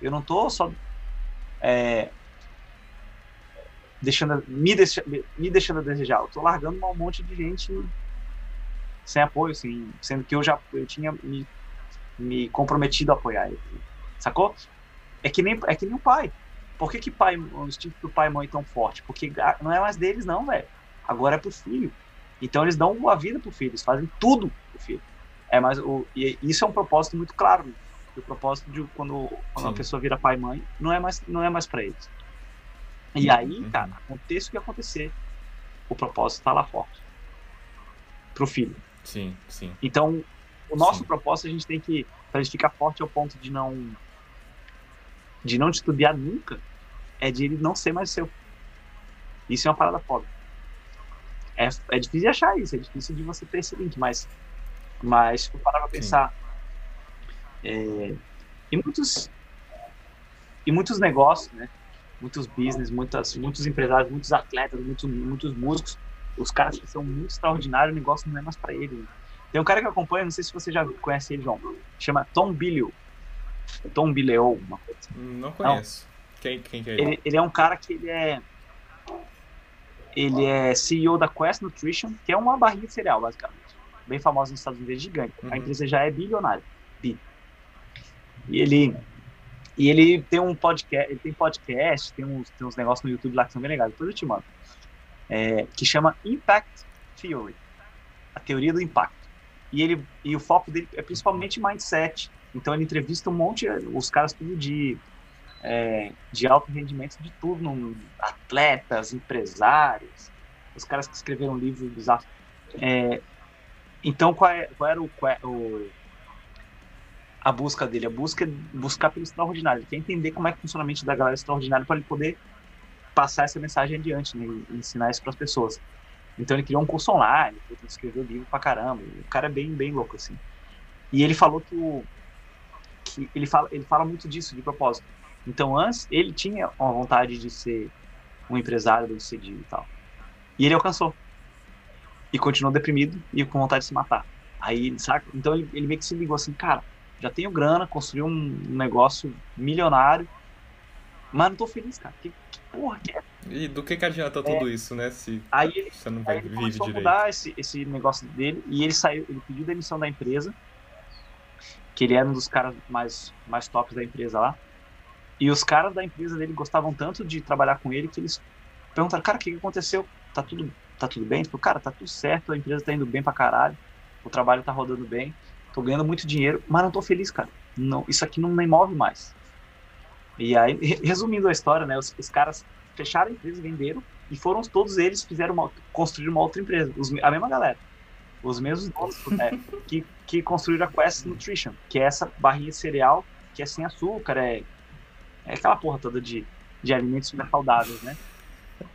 eu não tô só é, deixando, me, deixa, me deixando a desejar. Eu tô largando um monte de gente sem apoio, assim, sendo que eu já eu tinha me, me comprometido a apoiar ele. Sacou? É que nem, é que nem o pai. Por que, que pai, o instinto do pai e mãe tão forte? Porque não é mais deles, não, velho. Agora é pro filho. Então eles dão a vida pro filho, eles fazem tudo pro filho. É mais o, e isso é um propósito muito claro. Né? O propósito de quando, quando a pessoa vira pai e mãe não é mais, não é mais para eles. E aí, uhum. cara, aconteça o que acontecer, o propósito está lá forte. Pro filho. Sim, sim. Então, o nosso sim. propósito a gente tem que, pra gente ficar forte ao ponto de não de não estudiar nunca, é de ele não ser mais seu. Isso é uma parada foda. É, é difícil de achar isso, é difícil de você ter esse link, mas, mas se eu parar pra pensar, é, e muitos, e muitos negócios, né? muitos business, muitas, muitos empresários, muitos atletas, muitos, muitos músicos. Os caras que são muito extraordinários, o negócio não é mais para ele. Né? Tem um cara que acompanha, não sei se você já conhece ele, João. Chama Tom Billio. Tom Billio, uma coisa. Não conheço. Quem, quem que é ele? ele? Ele é um cara que ele é. Ele é CEO da Quest Nutrition, que é uma barrinha de cereal, basicamente. Bem famosa nos Estados Unidos, gigante. Uhum. A empresa já é bilionária. Bi. E ele. E ele tem um podcast, ele tem podcast, tem uns, tem uns negócios no YouTube lá que são bem legais, depois eu te mando. É, que chama Impact Theory. A teoria do impacto. E, ele, e o foco dele é principalmente mindset. Então ele entrevista um monte, os caras tudo de, é, de alto rendimento de tudo, atletas, empresários, os caras que escreveram livros bizarros. É, então qual, é, qual era o, qual é o, a busca dele? A busca é buscar pelo extraordinário. Ele quer entender como é que funciona a mente da galera extraordinária para ele poder passar essa mensagem adiante, né, e ensinar isso para as pessoas. Então ele criou um curso online, escreveu livro pra caramba. O cara é bem, bem louco, assim. E ele falou que o. Que ele, fala, ele fala muito disso, de propósito. Então, antes, ele tinha uma vontade de ser um empresário bem sucedido e tal. E ele alcançou. E continuou deprimido e com vontade de se matar. Aí, saca? Então ele, ele meio que se ligou assim, cara, já tenho grana, construí um negócio milionário, mas não tô feliz, cara. Que, que porra que é? E do que, que adianta tudo isso, né? Se Aí ele, você não aí vai, ele vive direito. mudar esse, esse negócio dele e ele saiu, ele pediu demissão da empresa, que ele era um dos caras mais, mais tops da empresa lá. E os caras da empresa dele gostavam tanto de trabalhar com ele que eles perguntaram, cara, o que, que aconteceu? Tá tudo, tá tudo bem? Falou, cara, tá tudo certo, a empresa tá indo bem pra caralho, o trabalho tá rodando bem, tô ganhando muito dinheiro, mas não tô feliz, cara. Não, isso aqui não me move mais. E aí, re- resumindo a história, né, os, os caras fecharam a empresa, venderam, e foram todos eles fizeram uma, construir uma outra empresa, os a mesma galera, os mesmos donos né, que, que construíram a Quest Nutrition, que é essa barrinha de cereal que é sem açúcar, é, é aquela porra toda de, de alimentos super saudáveis, né?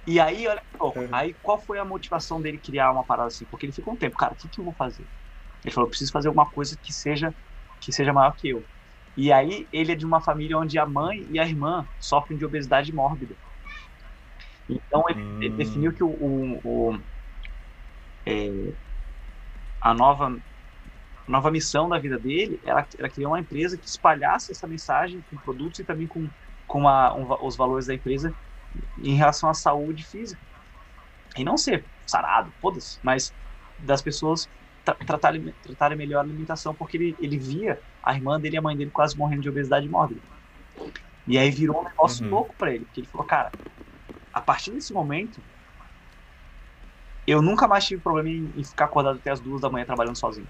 E aí, olha só, Uhum. aí qual foi a motivação dele criar uma parada assim? Porque ele ficou um tempo, cara, o que, que eu vou fazer? Ele falou, eu preciso fazer alguma coisa que seja que seja maior que eu. E aí ele é de uma família onde a mãe e a irmã sofrem de obesidade mórbida. Então ele, ele Hum. definiu que o, o- o- é, a nova a nova missão da vida dele era, era criar uma empresa que espalhasse essa mensagem com produtos e também com, com a- um os valores da empresa em relação à saúde física. E não ser sarado, foda-se, mas das pessoas tra tratarem, tratarem melhor a alimentação, porque ele, ele via a irmã dele e a mãe dele quase morrendo de obesidade mórbida. E aí virou um negócio Uhum. louco pra ele, porque ele falou, cara, a partir desse momento, eu nunca mais tive problema em, em ficar acordado até as duas da manhã trabalhando sozinho.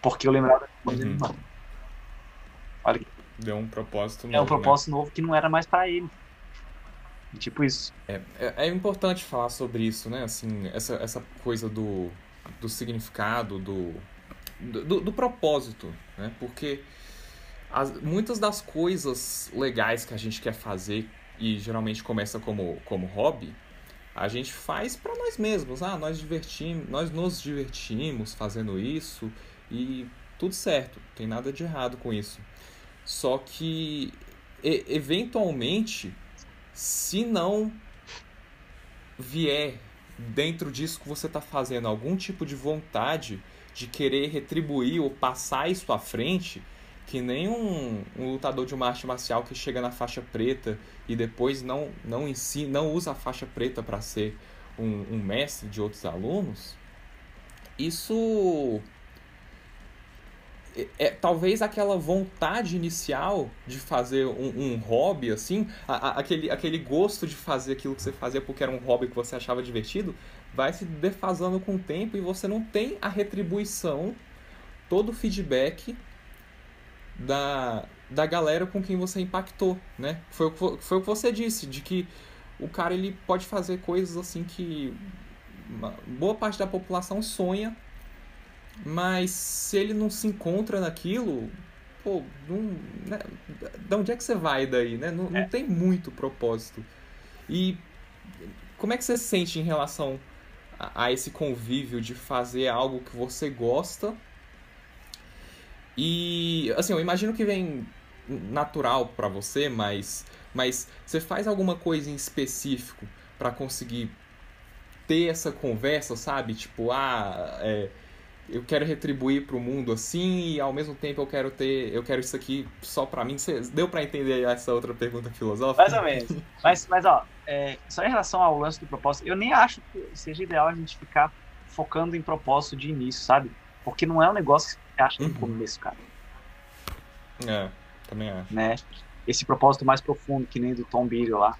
Porque eu lembrava Uhum. Olha que Deu um propósito novo. é um né? propósito novo que não era mais pra ele. Tipo isso. É, é, é importante falar sobre isso, né? Assim, essa, essa coisa do, do significado, do, do, do propósito, né? Porque as, muitas das coisas legais que a gente quer fazer e geralmente começa como, como hobby, a gente faz para nós mesmos. Ah, nós divertimos, nós nos divertimos fazendo isso e tudo certo, não tem nada de errado com isso. Só que e- eventualmente, se não vier dentro disso que você está fazendo algum tipo de vontade de querer retribuir ou passar isso à frente, que nem um, um lutador de uma arte marcial que chega na faixa preta e depois não não ensina, não usa a faixa preta para ser um, um mestre de outros alunos, isso é, é, talvez aquela vontade inicial de fazer um, um hobby assim, a- a- aquele, aquele gosto de fazer aquilo que você fazia porque era um hobby que você achava divertido, vai se defasando com o tempo e você não tem a retribuição, todo o feedback da, da galera com quem você impactou, né? Foi, o que foi o que você disse, de que o cara ele pode fazer coisas assim que boa parte da população sonha, mas se ele não se encontra naquilo, pô, não, né? de onde é que você vai daí, né? Não, não É. tem muito propósito. E como é que você se sente em relação a, a esse convívio de fazer algo que você gosta? E assim, eu imagino que vem natural pra você, mas mas você faz alguma coisa em específico pra conseguir ter essa conversa, sabe? Tipo, ah, é, eu quero retribuir para o mundo assim e ao mesmo tempo eu quero ter eu quero isso aqui só para mim. Você, deu para entender essa outra pergunta filosófica? Mais ou menos. Mas mas ó é, só em relação ao lance do propósito eu nem acho que seja ideal a gente ficar focando em propósito de início sabe? Porque não é um negócio acha no uhum. começo cara é também acho né esse propósito mais profundo que nem do Tom Billy lá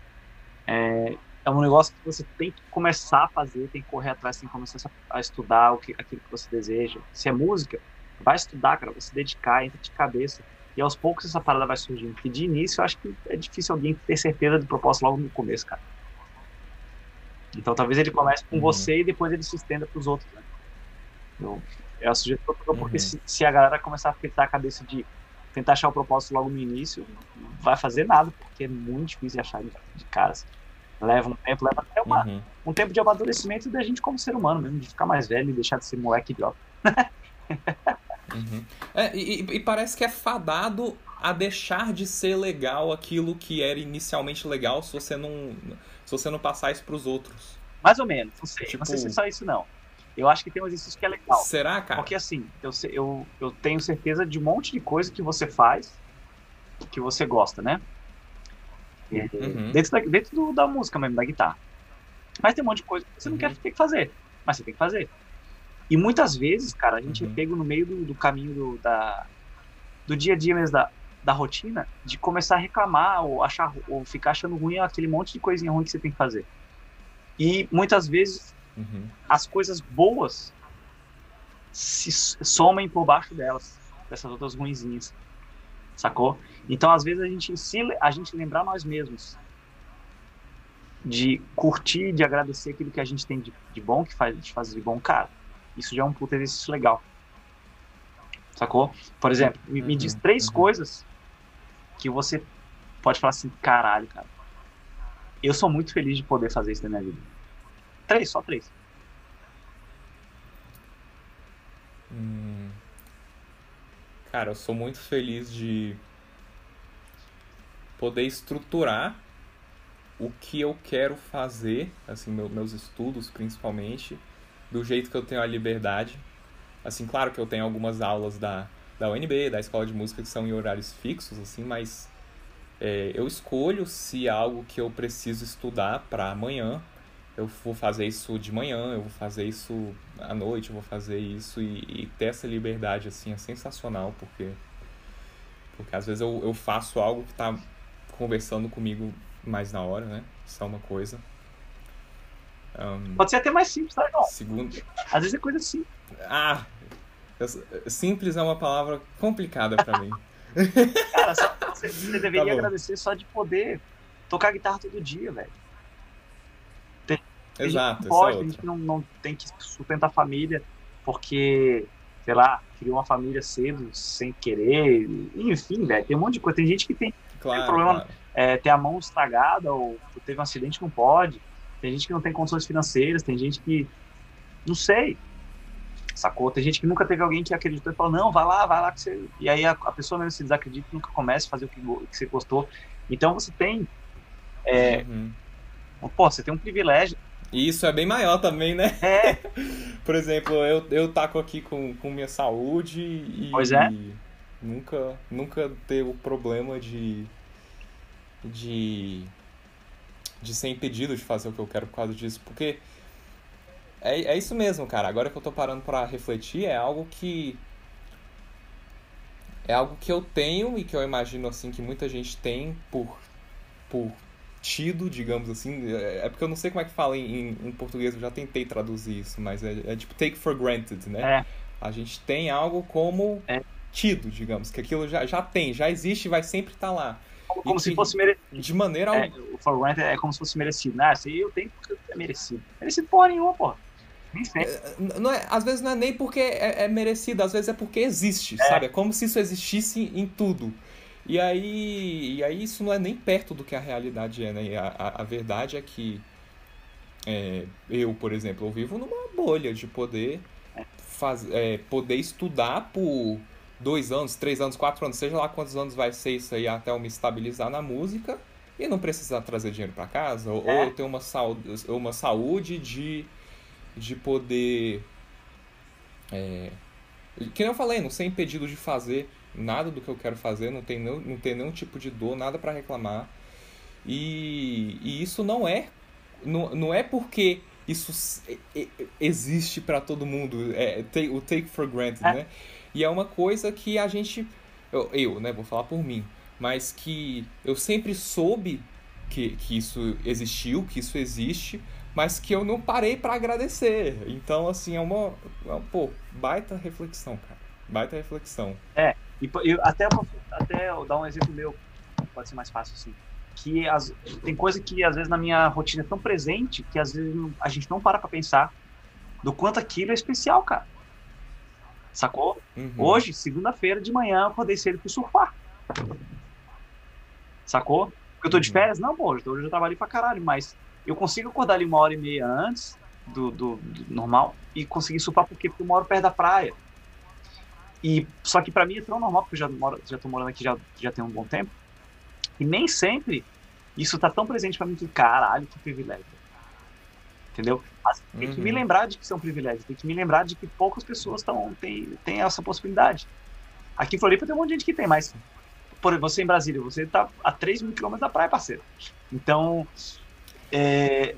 é, é um negócio que você tem que começar a fazer, tem que correr atrás, tem que começar a estudar o que, aquilo que você deseja. Se é música, vai estudar, cara, vai se dedicar, entra de cabeça. E aos poucos essa parada vai surgindo. Porque de início eu acho que é difícil alguém ter certeza do propósito logo no começo, cara. Então talvez ele comece com uhum. você e depois ele se estenda para os outros, né? Eu, é a sugestão porque uhum. se, se, a galera começar a fritar a cabeça de tentar achar o propósito logo no início, não vai fazer nada, porque é muito difícil achar de, de cara. Leva um tempo, leva até uma, uhum. um tempo de amadurecimento da gente como ser humano mesmo, de ficar mais velho e deixar de ser moleque idiota. uhum. é, e, e, parece que é fadado a deixar de ser legal aquilo que era inicialmente legal se você não, se você não passar isso pros outros. Mais ou menos, não sei, tipo... não sei se é só isso não. Eu acho que tem um exercício que é legal. Será, cara? Porque assim, eu, eu, eu tenho certeza de um monte de coisa que você faz que você gosta, né? Uhum. Dentro, da, dentro do, da música mesmo, da guitarra. Mas tem um monte de coisa que você não quer uhum. ter que fazer. Mas você tem que fazer. E muitas vezes, cara, a gente uhum. é pego no meio do, do caminho do, da, do dia a dia mesmo, da, da rotina, de começar a reclamar ou, achar, ou ficar achando ruim aquele monte de coisinha ruim que você tem que fazer. E muitas vezes uhum. as coisas boas se somem por baixo delas, dessas outras ruinzinhas sacou? Então, às vezes, a gente, se a gente lembrar nós mesmos de curtir, de agradecer aquilo que a gente tem de, de bom, que faz, de fazer de bom, cara, isso já é um puta exercício legal. Sacou? Por exemplo, me, me diz uhum, três uhum. coisas que você pode falar assim, caralho, cara. Eu sou muito feliz de poder fazer isso na minha vida. Três, só três. Hum. Cara, eu sou muito feliz de poder estruturar o que eu quero fazer, assim, meu, meus estudos principalmente, do jeito que eu tenho a liberdade. Assim, claro que eu tenho algumas aulas da, da UNB, da Escola de Música, que são em horários fixos, assim, mas é, eu escolho se é algo que eu preciso estudar para amanhã eu vou fazer isso de manhã, eu vou fazer isso à noite, eu vou fazer isso e, e ter essa liberdade assim é sensacional porque porque às vezes eu, eu faço algo que está conversando comigo mais na hora, né? Isso é uma coisa. Um, Pode ser até mais simples, tá, irmão? Segundo. Às vezes é coisa assim. Ah! Simples é uma palavra complicada para mim. Cara, só, você, você deveria tá agradecer só de poder tocar guitarra todo dia, velho. Exato. Tem gente pode, tem gente que não, não tem que sustentar a família porque, sei lá, criou uma família cedo, sem querer. Enfim, velho, tem um monte de coisa. Tem gente que tem, claro, tem problema, claro. é, tem a mão estragada ou teve um acidente não pode. Tem gente que não tem condições financeiras, tem gente que. Não sei. Sacou? Tem gente que nunca teve alguém que acreditou e falou, não, vai lá, vai lá que você. E aí a, a pessoa mesmo se desacredita nunca começa a fazer o que, que você gostou. Então você tem. É, uhum. Pô, você tem um privilégio e isso é bem maior também, né? É. Por exemplo, eu, eu taco aqui com, com minha saúde e, pois é. nunca, nunca ter o problema de, de, de ser impedido de fazer o que eu quero por causa disso. Porque é, é isso mesmo, cara. Agora que eu tô parando para refletir, é algo que. É algo que eu tenho e que eu imagino assim que muita gente tem por, por tido, digamos assim. É, é porque eu não sei como é que fala em, em português, eu já tentei traduzir isso, mas é, é tipo take for granted, né? É. A gente tem algo como é. tido, digamos, que aquilo já, já tem, já existe e vai sempre estar tá lá. Como, como se fosse merecido. De maneira é, O for granted é como se fosse merecido. Ah, isso aí eu tenho porque é merecido. Merecido porra nenhuma, porra. É, não é, às vezes não é nem porque é, é merecido, às vezes é porque existe, sabe? É como se isso existisse em tudo. E aí, e aí isso não é nem perto do que a realidade é, né? A, a, a verdade é que é, eu, por exemplo, eu vivo numa bolha de poder faz, é, poder estudar por dois anos, três anos, quatro anos, seja lá quantos anos vai ser isso aí até eu me estabilizar na música e não precisar trazer dinheiro para casa, ou, é. ou eu ter uma saúde, uma saúde de, de poder É, que nem eu falei, não ser impedido de fazer nada do que eu quero fazer, não tem, não, não tem nenhum tipo de dor, nada para reclamar. E, e isso não é não, não é porque isso existe para todo mundo, é, o take for granted, é. né? E é uma coisa que a gente, eu, eu, né, vou falar por mim, mas que eu sempre soube que, que isso existiu, que isso existe, mas que eu não parei para agradecer. Então, assim, é uma, é uma, pô, baita reflexão, cara. Baita reflexão. É, e eu, até, até eu dar um exemplo meu, pode ser mais fácil assim que as, tem coisa que às vezes na minha rotina é tão presente que às vezes a gente não para pra pensar do quanto aquilo é especial, cara. Sacou? Uhum. Hoje, segunda-feira de manhã, eu acordei cedo pro surfar. Sacou? Porque eu tô de uhum. férias? Não, pô, hoje eu já trabalhei pra caralho, mas eu consigo acordar ali uma hora e meia antes do, do, do normal e conseguir surfar porque eu moro perto da praia. E, só que para mim é tão normal, porque eu já, moro, já tô morando aqui já, já tem um bom tempo, e nem sempre isso tá tão presente para mim que, caralho, que privilégio. Entendeu? Mas tem uhum. que me uhum. lembrar de que isso é um privilégio, tem que me lembrar de que poucas pessoas tão, têm, têm essa possibilidade. Aqui em Floripa tem um monte de gente que tem, mas por você em Brasília, você tá a 3 mil quilômetros da praia, parceiro. Então. É...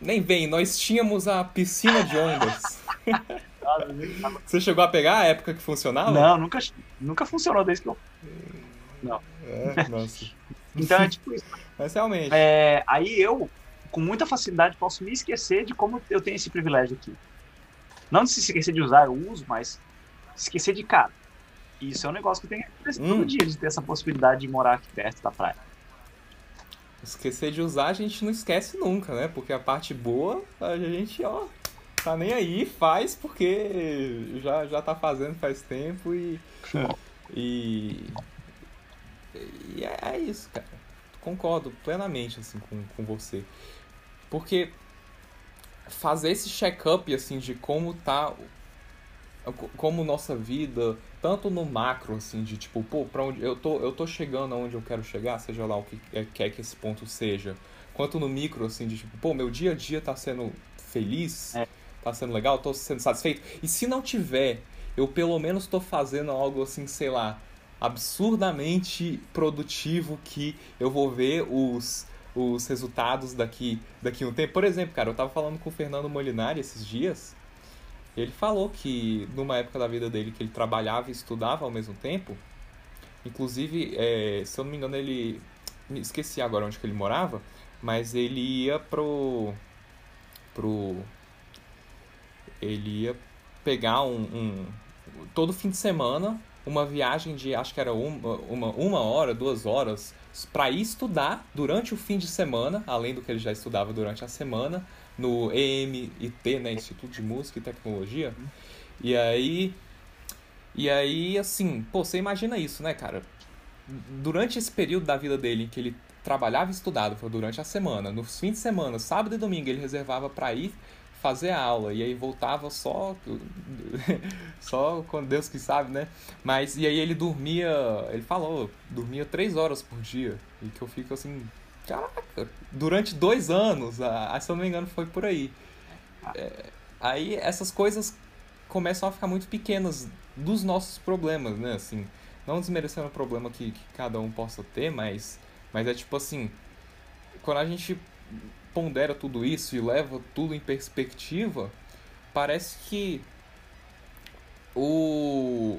Nem vem, nós tínhamos a piscina de ondas. você chegou a pegar a época que funcionava? Não, nunca, nunca funcionou desde que eu. Não. É, nossa. Então é tipo isso. Mas realmente. É, aí eu, com muita facilidade, posso me esquecer de como eu tenho esse privilégio aqui. Não de se esquecer de usar, eu uso, mas esquecer de cara. Isso é um negócio que tem que acontecer hum. todo dia, de ter essa possibilidade de morar aqui perto da praia. Esquecer de usar, a gente não esquece nunca, né? Porque a parte boa, a gente, ó, tá nem aí, faz porque já, já tá fazendo faz tempo e. e e é, é isso, cara. Concordo plenamente, assim, com, com você. Porque fazer esse check-up, assim, de como tá... Como nossa vida, tanto no macro, assim, de tipo, pô, pra onde eu tô, eu tô chegando aonde eu quero chegar, seja lá o que quer que esse ponto seja. Quanto no micro, assim, de tipo, pô, meu dia a dia tá sendo feliz, é. Tá sendo legal, tô sendo satisfeito. E se não tiver, eu pelo menos tô fazendo algo assim, sei lá, absurdamente produtivo que eu vou ver os, os resultados daqui, daqui um tempo. Por exemplo, cara, eu tava falando com o Fernando Molinari esses dias. Ele falou que numa época da vida dele que ele trabalhava e estudava ao mesmo tempo. Inclusive, é, se eu não me engano, ele. Me esqueci agora onde que ele morava, mas ele ia pro. pro. Ele ia pegar um, um todo fim de semana uma viagem de acho que era uma, uma, uma hora, duas horas, para ir estudar durante o fim de semana, além do que ele já estudava durante a semana, no EMIT, né, Instituto de Música e Tecnologia. E aí. E aí, assim, pô, você imagina isso, né, cara? Durante esse período da vida dele em que ele trabalhava e estudava, durante a semana, nos fins de semana, sábado e domingo, ele reservava para ir fazer a aula e aí voltava só só quando Deus que sabe, né? Mas e aí ele dormia, ele falou, dormia três horas por dia e que eu fico assim, caraca, durante dois anos, a, se eu não me engano foi por aí. É, aí essas coisas começam a ficar muito pequenas dos nossos problemas, né? Assim, não desmerecendo o problema que, que cada um possa ter, mas mas é tipo assim, quando a gente pondera tudo isso e leva tudo em perspectiva, parece que o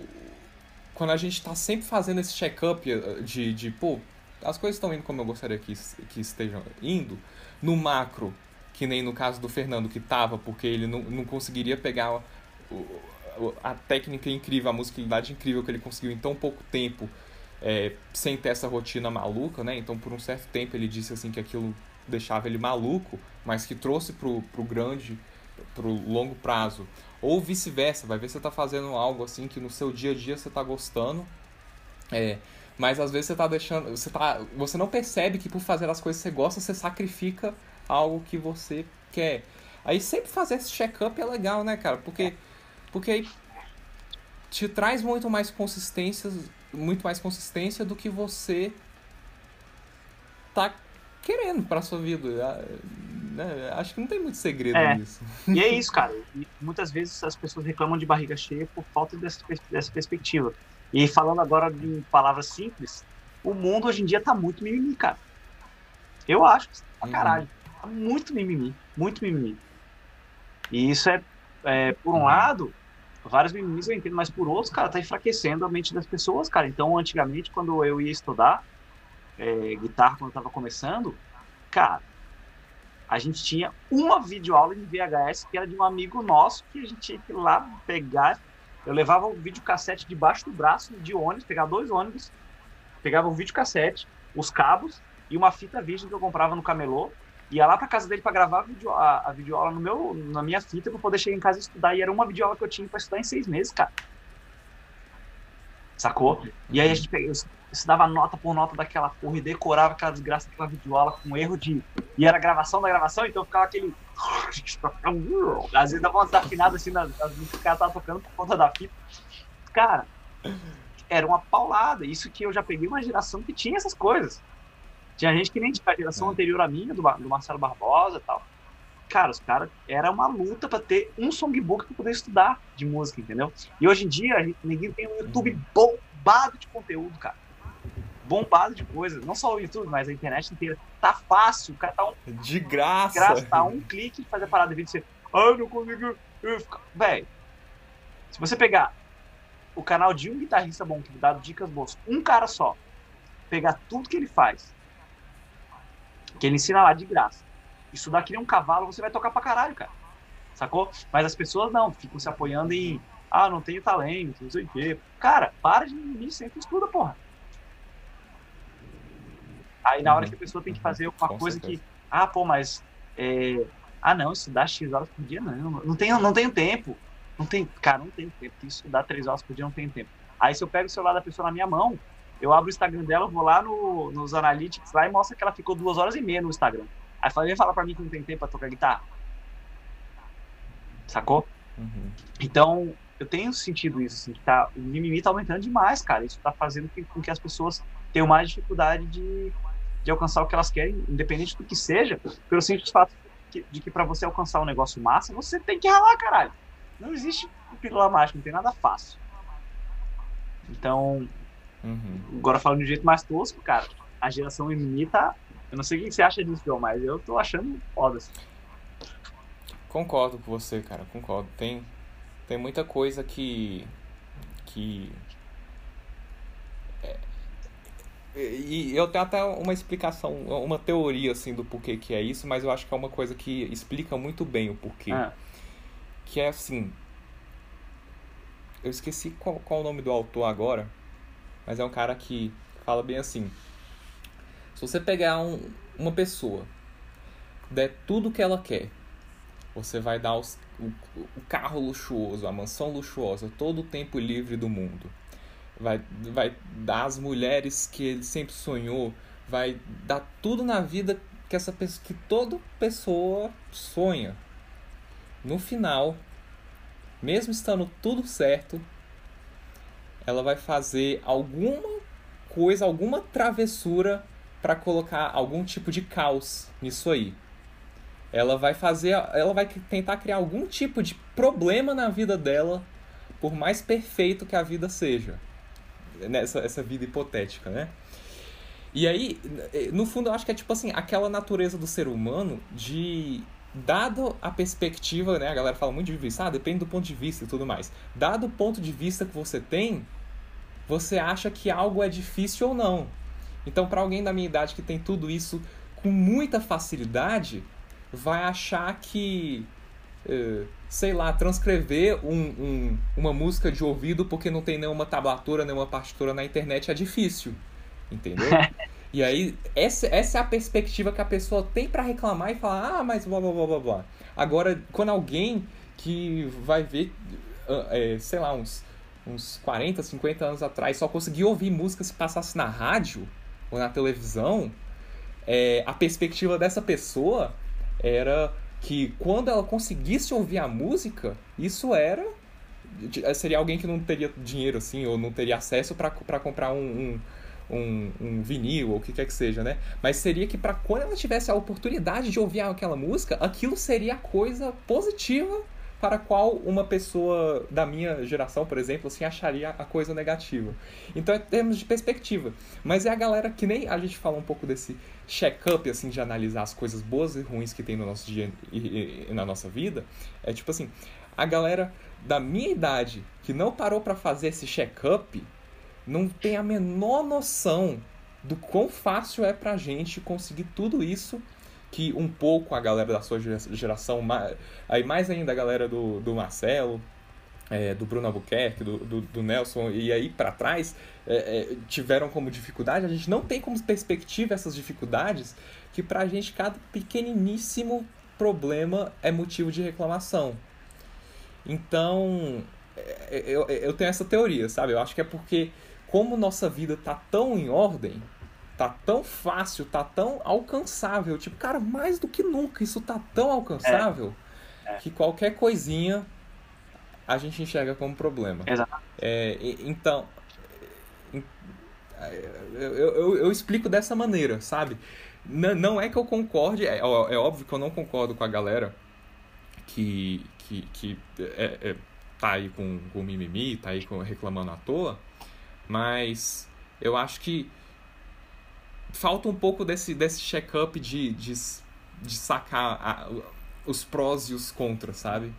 quando a gente está sempre fazendo esse check-up eh, de, de, pô, as coisas estão indo como eu gostaria que, que estejam indo, no macro, que nem no caso do Fernando que tava, porque ele não, não conseguiria pegar a técnica incrível, a musicalidade incrível que ele conseguiu em tão pouco tempo, é, sem ter essa rotina maluca, né? Então, por um certo tempo, ele disse assim que aquilo deixava ele maluco, mas que trouxe pro, pro grande, pro longo prazo. Ou vice-versa, vai ver se você tá fazendo algo assim que no seu dia a dia você tá gostando. É, mas às vezes você tá deixando. Você, tá, você não percebe que por fazer as coisas que você gosta, você sacrifica algo que você quer. Aí sempre fazer esse check-up é legal, né, cara? Porque, porque aí te traz muito mais consistência, muito mais consistência do que você tá querendo para sua vida. né, acho que não tem muito segredo É. nisso. E é isso, cara. E muitas vezes as pessoas reclamam de barriga cheia por falta dessa, dessa perspectiva. E falando agora em palavras simples, o mundo hoje em dia tá muito mimimi, cara. Eu acho que pra Uhum. caralho. Tá muito mimimi. Muito mimimi. E isso é, é, por um Uhum. lado, vários mimimis eu entendo, mas por outros, cara, tá enfraquecendo a mente das pessoas, cara. Então, antigamente, quando eu ia estudar é, guitarra, quando eu tava começando, cara, a gente tinha uma videoaula em VHS que era de um amigo nosso que a gente tinha que ir lá pegar. Eu levava o videocassete debaixo do braço de ônibus, pegava dois ônibus, pegava o videocassete, os cabos e uma fita virgem que eu comprava no camelô. Ia lá pra casa dele pra gravar a, video, a, a videoaula no meu, na minha fita pra poder chegar em casa e estudar. E era uma videoaula que eu tinha pra estudar em seis meses, cara. Sacou? E aí a gente pegava, estudava nota por nota daquela porra e decorava aquela desgraça daquela videoaula com erro de. E era gravação da gravação, então ficava aquele. Às vezes dava uma desafinada assim nas músicas que o cara tava tocando por conta da fita. Cara, era uma paulada. Isso que eu já peguei uma geração que tinha essas coisas. Tinha gente que nem tinha a geração É. anterior à minha, do, do Marcelo Barbosa e tal. Cara, os caras, era uma luta pra ter um songbook pra poder estudar de música, entendeu? E hoje em dia, a gente, ninguém tem um YouTube bombado de conteúdo, cara. Bombado de coisa. Não só o YouTube, mas a internet inteira. Tá fácil, o cara tá um De graça. graça, tá um clique de fazer a parada de vídeo. Você, ah, eu não consigo. eu fico-" Véi, se você pegar o canal de um guitarrista bom que dá dicas boas, um cara só, pegar tudo que ele faz, que ele ensina lá de graça, estudar que nem um cavalo, você vai tocar pra caralho, cara. Sacou? Mas as pessoas não, ficam se apoiando em, ah, não tenho talento, não sei o quê. Cara, para de mimimi, sempre estuda, porra. Aí na hora Uhum, que a pessoa tem que uhum, fazer uma com coisa certeza. que, ah, pô, mas é, ah, não, estudar X horas por dia, não. Não tenho, não tenho tempo. Não tem, cara, não tenho tempo. Tem que estudar três horas por dia, não tenho tempo. Aí se eu pego o celular da pessoa na minha mão, eu abro o Instagram dela, vou lá no, nos analytics lá e mostra que ela ficou duas horas e meia no Instagram. Aí fala, vem falar pra mim que não tem tempo pra tocar guitarra. Sacou? Uhum. Então, eu tenho sentido isso, assim, que tá, o mimimi tá aumentando demais, cara. Isso tá fazendo com que as pessoas tenham mais dificuldade de, de alcançar o que elas querem, independente do que seja, pelo simples fato que- de que pra você alcançar um negócio massa, você tem que ralar, caralho. Não existe pílula mágica, não tem nada fácil. Então, Uhum. agora falando de um jeito mais tosco, cara, a geração mimimi tá... Eu não sei o que você acha disso, João, mas eu tô achando foda. assim. Concordo com você, cara, concordo. Tem, tem muita coisa que. que. é- e eu tenho até uma explicação, uma teoria assim do porquê que é isso, mas eu acho que é uma coisa que explica muito bem o porquê. Ah, Que é assim. Eu esqueci qual, qual o nome do autor agora, mas é um cara que fala bem assim. Se você pegar um, uma pessoa, der tudo que ela quer, você vai dar os- o, o carro luxuoso, a mansão luxuosa, todo o tempo livre do mundo. Vai, vai dar as mulheres que ele sempre sonhou, vai dar tudo na vida que essa pessoa, que toda pessoa sonha. No final, mesmo estando tudo certo, ela vai fazer alguma coisa, alguma travessura para colocar algum tipo de caos nisso aí. Ela vai fazer, ela vai tentar criar algum tipo de problema na vida dela, por mais perfeito que a vida seja. Nessa essa vida hipotética, né? E aí, no fundo, eu acho que é tipo assim, aquela natureza do ser humano de dado a perspectiva, né? A galera fala muito de vista, ah, depende do ponto de vista e tudo mais. Dado o ponto de vista que você tem, você acha que algo é difícil ou não. Então, para alguém da minha idade que tem tudo isso com muita facilidade, vai achar que, eh, sei lá, transcrever um, um, uma música de ouvido porque não tem nenhuma tablatura, nenhuma partitura na internet é difícil. Entendeu? E aí, essa, essa é a perspectiva que a pessoa tem para reclamar e falar, ah, mas blá blá blá blá blá. Agora, quando alguém que vai ver, é, sei lá, uns, uns 40, 50 anos atrás só conseguia ouvir música se passasse na rádio ou na televisão, é, a perspectiva dessa pessoa era que quando ela conseguisse ouvir a música, isso era. Seria alguém que não teria dinheiro assim, ou não teria acesso para comprar um, um um, um vinil ou o que quer que seja, né? Mas seria que para quando ela tivesse a oportunidade de ouvir aquela música, aquilo seria a coisa positiva para qual uma pessoa da minha geração, por exemplo, assim, acharia a coisa negativa. Então é termos de perspectiva. Mas é a galera que nem a gente fala um pouco desse check-up, assim, de analisar as coisas boas e ruins que tem no nosso dia e, e na nossa vida. É tipo assim, a galera da minha idade que não parou para fazer esse check-up não tem a menor noção do quão fácil é pra gente conseguir tudo isso que um pouco a galera da sua geração, aí mais ainda a galera do, do Marcelo, é, do Bruno Albuquerque, do, do, do Nelson, e aí para trás, é, é, tiveram como dificuldade, a gente não tem como perspectiva essas dificuldades, que pra gente cada pequeniníssimo problema é motivo de reclamação. Então, é, é, eu, eu tenho essa teoria, sabe? Eu acho que é porque, como nossa vida tá tão em ordem, tá tão fácil, tá tão alcançável. Tipo, cara, mais do que nunca, isso tá tão alcançável é. É. que qualquer coisinha a gente enxerga como problema. Exato. É, então, eu, eu, eu, explico dessa maneira, sabe? Não, não é que eu concorde, é, é, óbvio que eu não concordo com a galera que, que, que é, é, tá aí com, com mimimi, tá aí com, reclamando à toa, mas eu acho que falta um pouco desse, desse check-up de, de, de sacar a, os prós e os contras, sabe?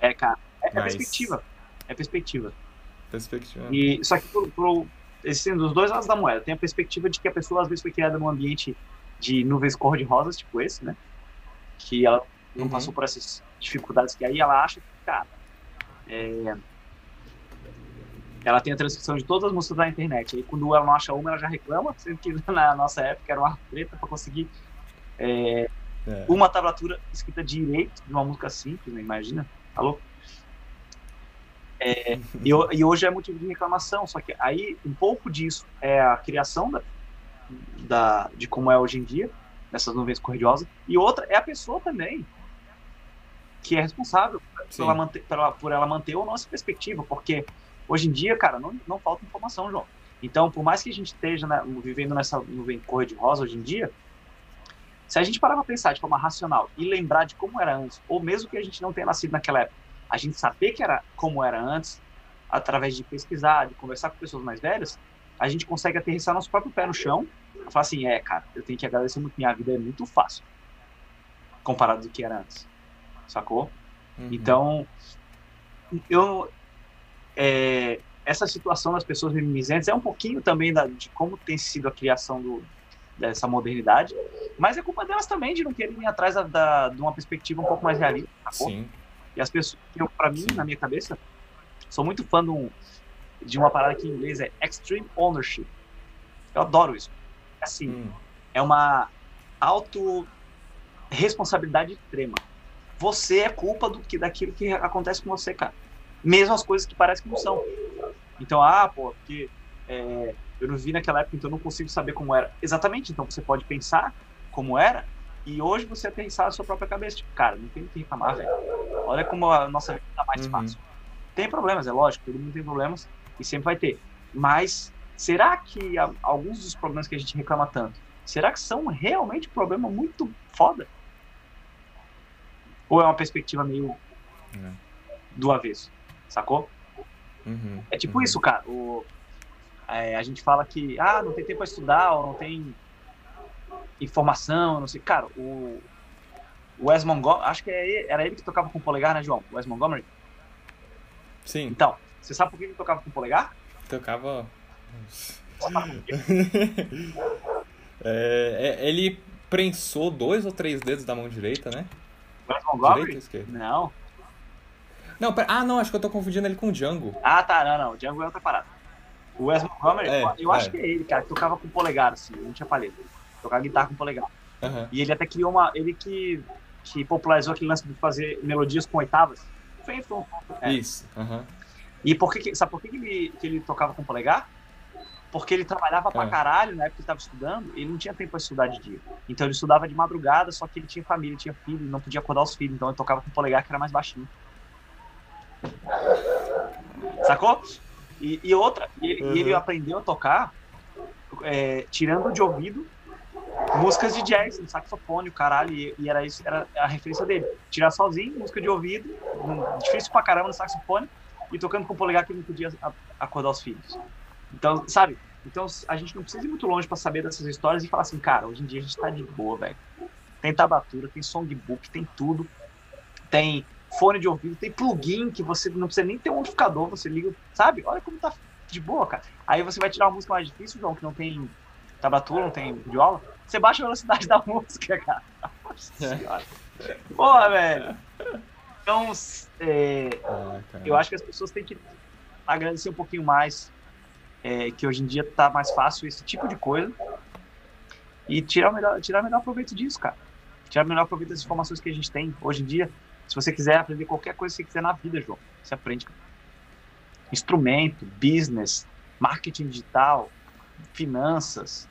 É, cara. É, é Mas... perspectiva. É perspectiva. Perspectiva. E, só que pro, pro, existem dos dois lados da moeda. Tem a perspectiva de que a pessoa às vezes foi criada num ambiente de nuvens cor-de-rosas, tipo esse, né? Que ela não uhum. passou por essas dificuldades que aí ela acha que, cara, é, ela tem a transcrição de todas as músicas da internet. Aí quando ela não acha uma, ela já reclama, sendo que na nossa época era uma treta para conseguir é, é. uma tablatura escrita direito de uma música simples, né? imagina, alô? Tá é, e, e, hoje é motivo de reclamação, só que aí um pouco disso é a criação da, da, de como é hoje em dia, nessas nuvens corrediosas, e outra é a pessoa também, que é responsável por ela, manter, por, ela, por ela manter ou não essa perspectiva, porque Hoje em dia, cara, não, não falta informação, João. Então, por mais que a gente esteja né, vivendo nessa nuvem cor de rosa hoje em dia, se a gente parar para pensar de forma racional e lembrar de como era antes, ou mesmo que a gente não tenha nascido naquela época, a gente saber que era como era antes, através de pesquisar, de conversar com pessoas mais velhas, a gente consegue aterrissar nosso próprio pé no chão e falar assim, é, cara, eu tenho que agradecer muito, minha vida é muito fácil comparado do que era antes, sacou? Uhum. Então, eu, é, essa situação das pessoas mimizentes é um pouquinho também da, de como tem sido a criação do, dessa modernidade, mas é culpa delas também de não querem ir atrás da, da, de uma perspectiva um pouco mais realista. Sim. E as pessoas, pra mim, Sim. na minha cabeça, sou muito fã de, um, de uma parada que em inglês é extreme ownership. Eu adoro isso. Assim, hum. é uma auto responsabilidade extrema. Você é culpa do que daquilo que acontece com você, cara mesmo as coisas que parecem que não são. Então, ah, pô, porque é, eu não vi naquela época, então eu não consigo saber como era. Exatamente, então você pode pensar como era e hoje você pensar a sua própria cabeça. Tipo, cara, não tem que reclamar, velho. Olha como a nossa vida tá mais uhum. fácil. Tem problemas, é lógico, todo mundo tem problemas e sempre vai ter. Mas será que alguns dos problemas que a gente reclama tanto, será que são realmente um problema muito foda? Ou é uma perspectiva meio é. do avesso? Sacou? Uhum, é tipo uhum. isso, cara. O, é, a gente fala que, ah, não tem tempo para estudar, ou não tem informação, não sei. Cara, o, o Wes Montgomery, acho que é era ele que tocava com o polegar, né, João? O Wes Montgomery? Sim. Então, você sabe por que ele tocava com o polegar? Tocava. é, é, ele prensou dois ou três dedos da mão direita, né? Wes Montgomery? Não. Não, pera, ah, não, acho que eu tô confundindo ele com o Django. Ah, tá, não, não, o Django é outra parada. O Wes Montgomery, é, eu acho é. que é ele, cara, que tocava com polegar, assim, não tinha paleta. Tocava guitarra com polegar. Uhum. E ele até criou uma. Ele que, que popularizou aquele lance de fazer melodias com oitavas. Foi, foi, é. Isso. Uhum. E por que, sabe por que ele, que ele tocava com polegar? Porque ele trabalhava pra é. caralho na época que ele tava estudando, ele não tinha tempo pra estudar de dia. Então ele estudava de madrugada, só que ele tinha família, tinha filho, não podia acordar os filhos, então ele tocava com polegar que era mais baixinho. Sacou? E, e outra, e ele, uhum. ele, aprendeu a tocar é, tirando de ouvido músicas de jazz, no saxofone, o caralho, e, e, era isso, era a referência dele. Tirar sozinho, música de ouvido, um, difícil pra caramba no saxofone, e tocando com o polegar que ele não podia acordar os filhos. Então, sabe? Então a gente não precisa ir muito longe para saber dessas histórias e falar assim, cara, hoje em dia a gente tá de boa, velho. Tem tabatura, tem songbook, tem tudo. Tem fone de ouvido, tem plugin que você não precisa nem ter um amplificador, você liga, sabe? Olha como tá de boa, cara. Aí você vai tirar uma música mais difícil, João, que não tem tabatura, não tem viola, você baixa a velocidade da música, cara. Nossa senhora. Porra, velho. Então, é, ah, eu acho que as pessoas têm que agradecer um pouquinho mais, é, que hoje em dia tá mais fácil esse tipo de coisa, e tirar o melhor, tirar o melhor proveito disso, cara. Tirar o melhor proveito das informações que a gente tem hoje em dia. Se você quiser aprender qualquer coisa que você quiser na vida, João, você aprende. Instrumento, business, marketing digital, finanças,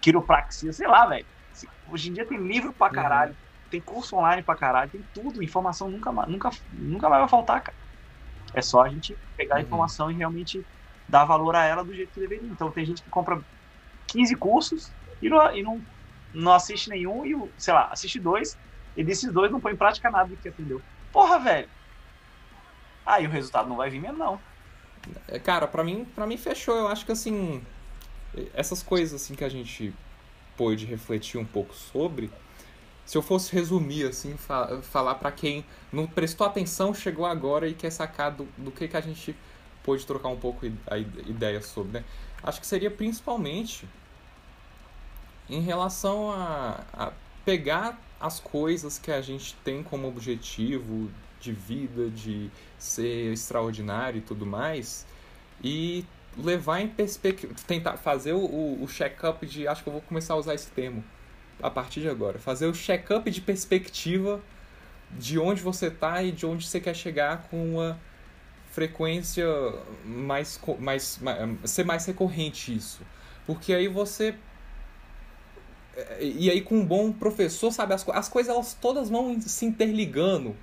quiropraxia, sei lá, velho. Hoje em dia tem livro pra uhum. caralho, uhum. tem curso online pra caralho, tem tudo. Informação nunca, nunca, nunca vai faltar, cara. É só a gente pegar a uhum. informação e realmente dar valor a ela do jeito que deveria. Então tem gente que compra 15 cursos e não, e não, não assiste nenhum e, sei lá, assiste dois e desses dois não põe em prática nada do que aprendeu. Porra, velho. Aí o resultado não vai vir mesmo, não. É, cara, para mim, para mim fechou. Eu acho que assim, essas coisas assim que a gente pôde refletir um pouco sobre, se eu fosse resumir assim, fa falar para quem não prestou atenção, chegou agora e quer sacar do, do que que a gente pôde trocar um pouco a ideia sobre, né? Acho que seria principalmente em relação a, a pegar as coisas que a gente tem como objetivo de vida, de ser extraordinário e tudo mais, e levar em perspectiva, tentar fazer o, o check-up de, acho que eu vou começar a usar esse termo a partir de agora, fazer o check-up de perspectiva de onde você está e de onde você quer chegar com uma frequência mais, mais, mais ser mais recorrente isso, porque aí você e aí com um bom professor, sabe, as, as coisas elas todas vão se interligando.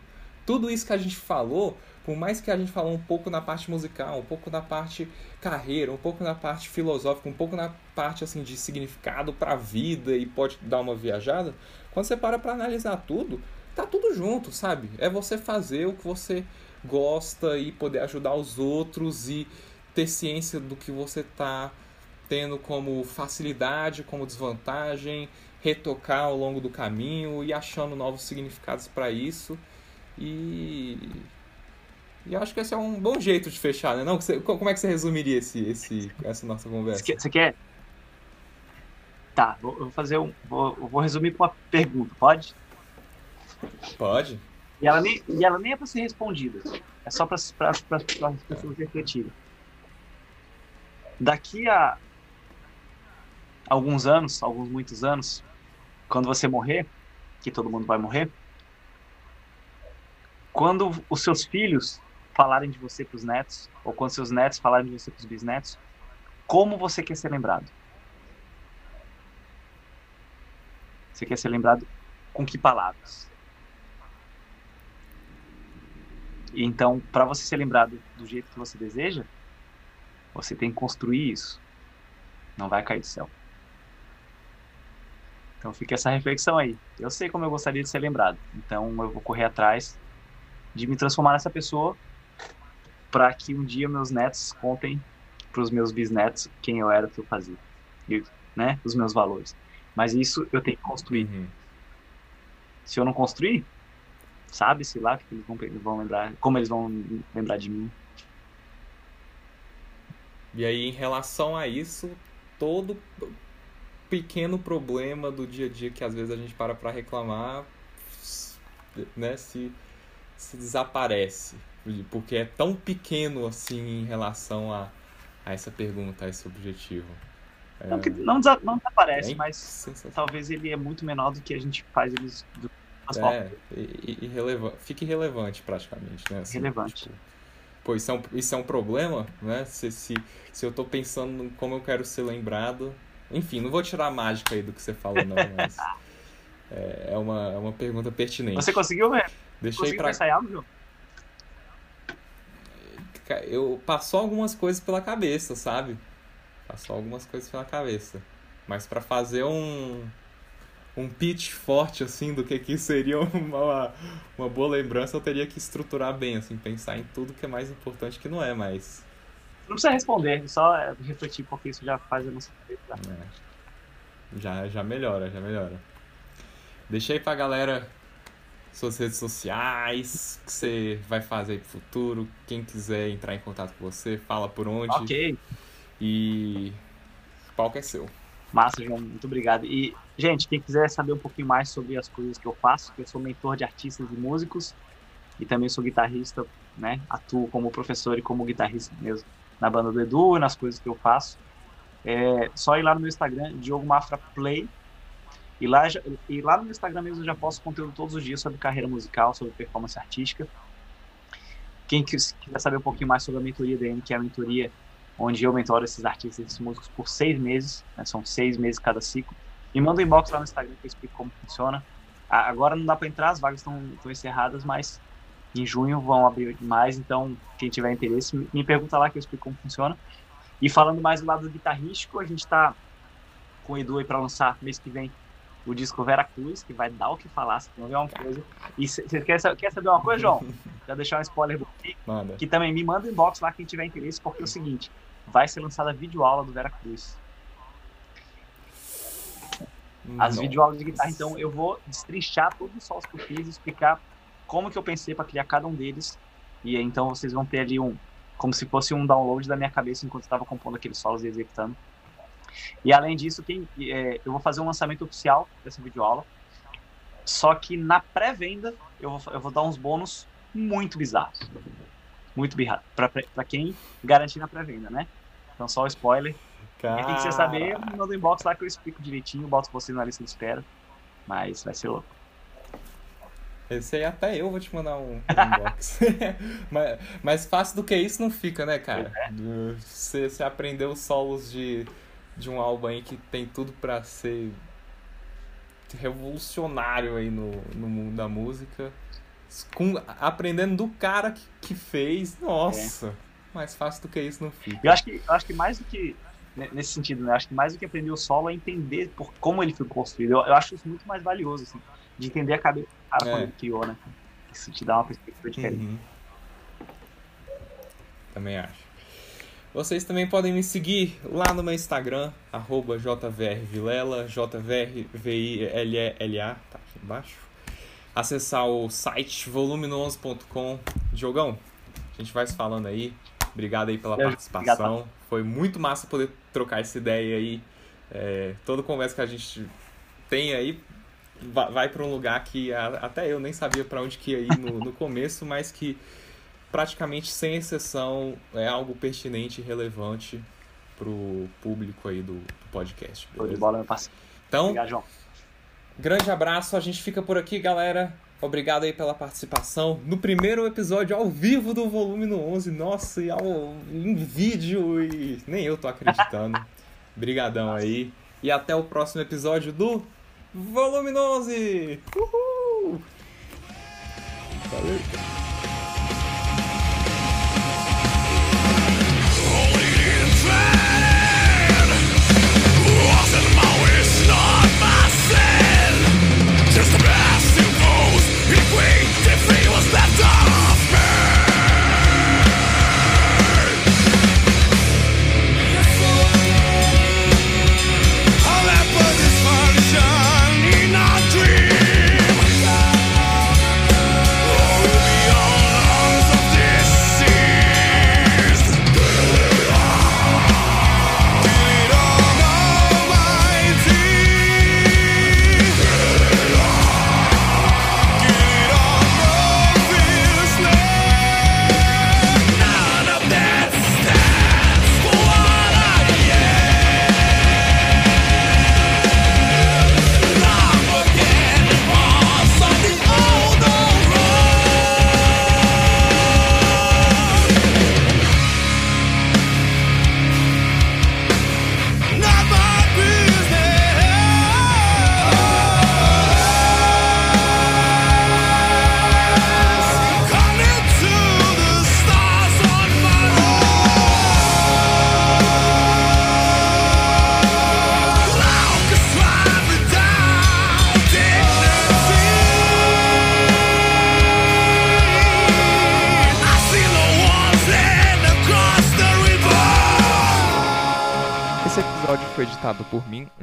Tudo isso que a gente falou, por mais que a gente falou um pouco na parte musical, um pouco na parte carreira, um pouco na parte filosófica, um pouco na parte assim de significado para a vida e pode dar uma viajada, quando você para para analisar tudo, tá tudo junto, sabe? É você fazer o que você gosta e poder ajudar os outros e ter ciência do que você tá tendo como facilidade, como desvantagem, retocar ao longo do caminho e achando novos significados para isso. E e acho que esse é um bom jeito de fechar, né? Não, como é que você resumiria esse, esse, essa nossa conversa? Você quer? Tá, vou fazer um. Vou, vou resumir com uma pergunta, pode? Pode. E ela nem, e ela nem é para ser respondida. É só para as pessoas refletirem. Daqui a alguns anos, alguns muitos anos, quando você morrer, que todo mundo vai morrer, quando os seus filhos falarem de você para os netos, ou quando seus netos falarem de você para os bisnetos, como você quer ser lembrado? Você quer ser lembrado com que palavras? Então, para você ser lembrado do jeito que você deseja, você tem que construir isso. Não vai cair do céu. Então fica essa reflexão aí. Eu sei como eu gostaria de ser lembrado. Então eu vou correr atrás de me transformar nessa pessoa para que um dia meus netos contem para os meus bisnetos quem eu era, o que eu fazia, e, né? Os meus valores. Mas isso eu tenho que construir. Uhum. Se eu não construir, sabe-se lá que eles vão, vão lembrar, como eles vão lembrar de mim. E aí, em relação a isso, todo pequeno problema do dia a dia que às vezes a gente para para reclamar, né, se, se desaparece. Porque é tão pequeno assim em relação a, a essa pergunta, a esse objetivo. É... Não, não, não desaparece, é mas talvez ele é muito menor do que a gente faz eles do é, irrelevante, fica irrelevante praticamente, né? Assim, Relevante. Tipo, pô, isso é, um, isso é um problema, né? Se, se, se eu tô pensando como eu quero ser lembrado, enfim, não vou tirar a mágica aí do que você falou, não, mas. é, é, uma, é uma pergunta pertinente. Você conseguiu ver? Deixei conseguiu pra... ensaiar, João? Eu passou algumas coisas pela cabeça, sabe? Faço algumas coisas pela cabeça. Mas para fazer um um pitch forte assim do que que seria uma, uma boa lembrança, eu teria que estruturar bem, assim, pensar em tudo que é mais importante que não é, mas não precisa responder, só é, refletir porque isso já faz a nossa cabeça. É. Já já melhora, já melhora. Deixa aí pra galera suas redes sociais, que você vai fazer aí pro futuro. Quem quiser entrar em contato com você, fala por onde. Ok. E o palco é seu. Massa, João, muito obrigado. E, gente, quem quiser saber um pouquinho mais sobre as coisas que eu faço, eu sou mentor de artistas e músicos e também sou guitarrista, né? Atuo como professor e como guitarrista mesmo na banda do Edu, nas coisas que eu faço. É só ir lá no meu Instagram, Diogo Mafra Play, e lá, e lá no meu Instagram mesmo eu já posto conteúdo todos os dias sobre carreira musical, sobre performance artística. Quem quiser saber um pouquinho mais sobre a mentoria dele, que é a mentoria onde eu mentoro esses artistas, esses músicos por seis meses, né, são seis meses cada ciclo, me manda um inbox lá no Instagram que eu explico como funciona. Agora não dá para entrar, as vagas estão encerradas, mas em junho vão abrir mais, então quem tiver interesse, me pergunta lá que eu explico como funciona. E falando mais do lado guitarrístico, a gente está com o Edu aí para lançar mês que vem o disco Veracruz, que vai dar o que falar, se não ver uma coisa. E você quer, quer saber uma coisa, João? Já deixar um spoiler do Manda. que também me manda inbox lá quem tiver interesse, porque é o seguinte, vai ser lançada a videoaula do Veracruz. As videoaulas de guitarra, então eu vou destrinchar todos os solos que eu fiz, explicar como que eu pensei para criar cada um deles. E então vocês vão ter ali um, como se fosse um download da minha cabeça enquanto estava compondo aqueles solos e executando. E além disso, quem, é, eu vou fazer um lançamento oficial dessa videoaula. Só que na pré-venda eu vou, eu vou dar uns bônus muito bizarros. Muito bizarros. Para quem garantir na pré-venda, né? Então só o spoiler. Cara... Quem quiser saber, manda um inbox lá que eu explico direitinho, boto vocês na lista de espera. Mas vai ser louco. Esse aí até eu vou te mandar um, um inbox. mas, mais fácil do que isso não fica, né, cara? É. Você, você aprendeu os solos de de um álbum aí que tem tudo para ser revolucionário aí no, no mundo da música. Com, aprendendo do cara que, que fez, nossa, é. mais fácil do que isso não fica. Eu acho que, eu acho que mais do que, nesse sentido, né? Acho que mais do que aprender o solo é entender por como ele foi construído. Eu, eu acho isso muito mais valioso, assim, de entender a cabeça cara é. quando ele criou, né? Isso te dá uma perspectiva diferente. Uhum. Também acho. Vocês também podem me seguir lá no meu Instagram, arroba jvrvilela, jvrvillela, tá aqui embaixo. Acessar o site volume11.com. Diogão, a gente vai se falando aí. Obrigado aí pela participação. Obrigado. Foi muito massa poder trocar essa ideia aí. É, toda conversa que a gente tem aí vai, para um lugar que até eu nem sabia para onde que ia ir no, no começo, mas que praticamente sem exceção é algo pertinente e relevante pro público aí do, podcast. Beleza? de bola, meu parceiro. Então, Obrigado, João. grande abraço, a gente fica por aqui, galera. Obrigado aí pela participação no primeiro episódio ao vivo do Volume no 11. Nossa, e ao, em vídeo e nem eu tô acreditando. Obrigadão aí. E até o próximo episódio do Volume no 11. Uhul! Valeu!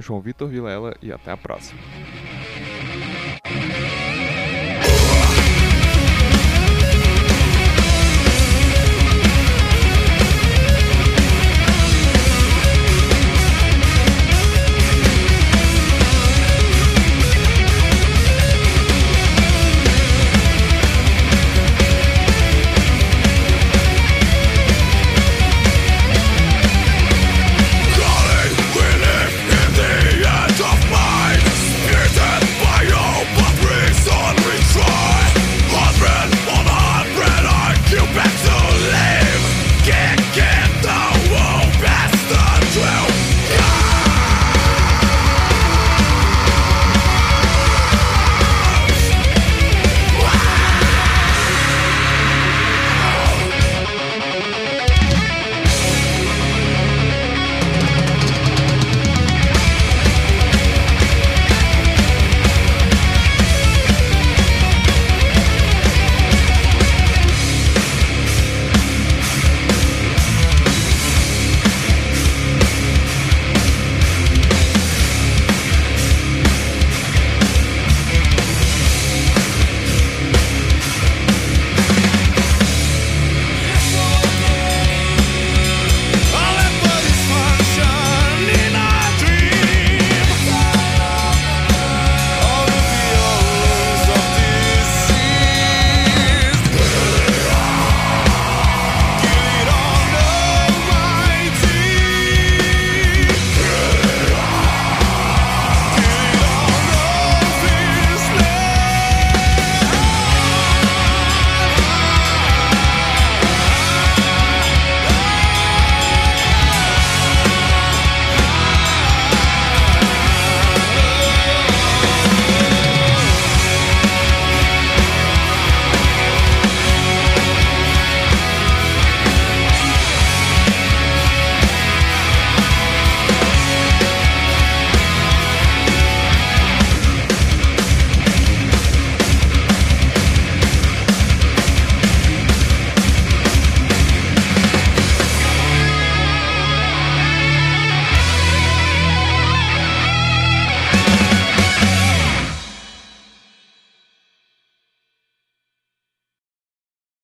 João Vitor Vilela, e até a próxima.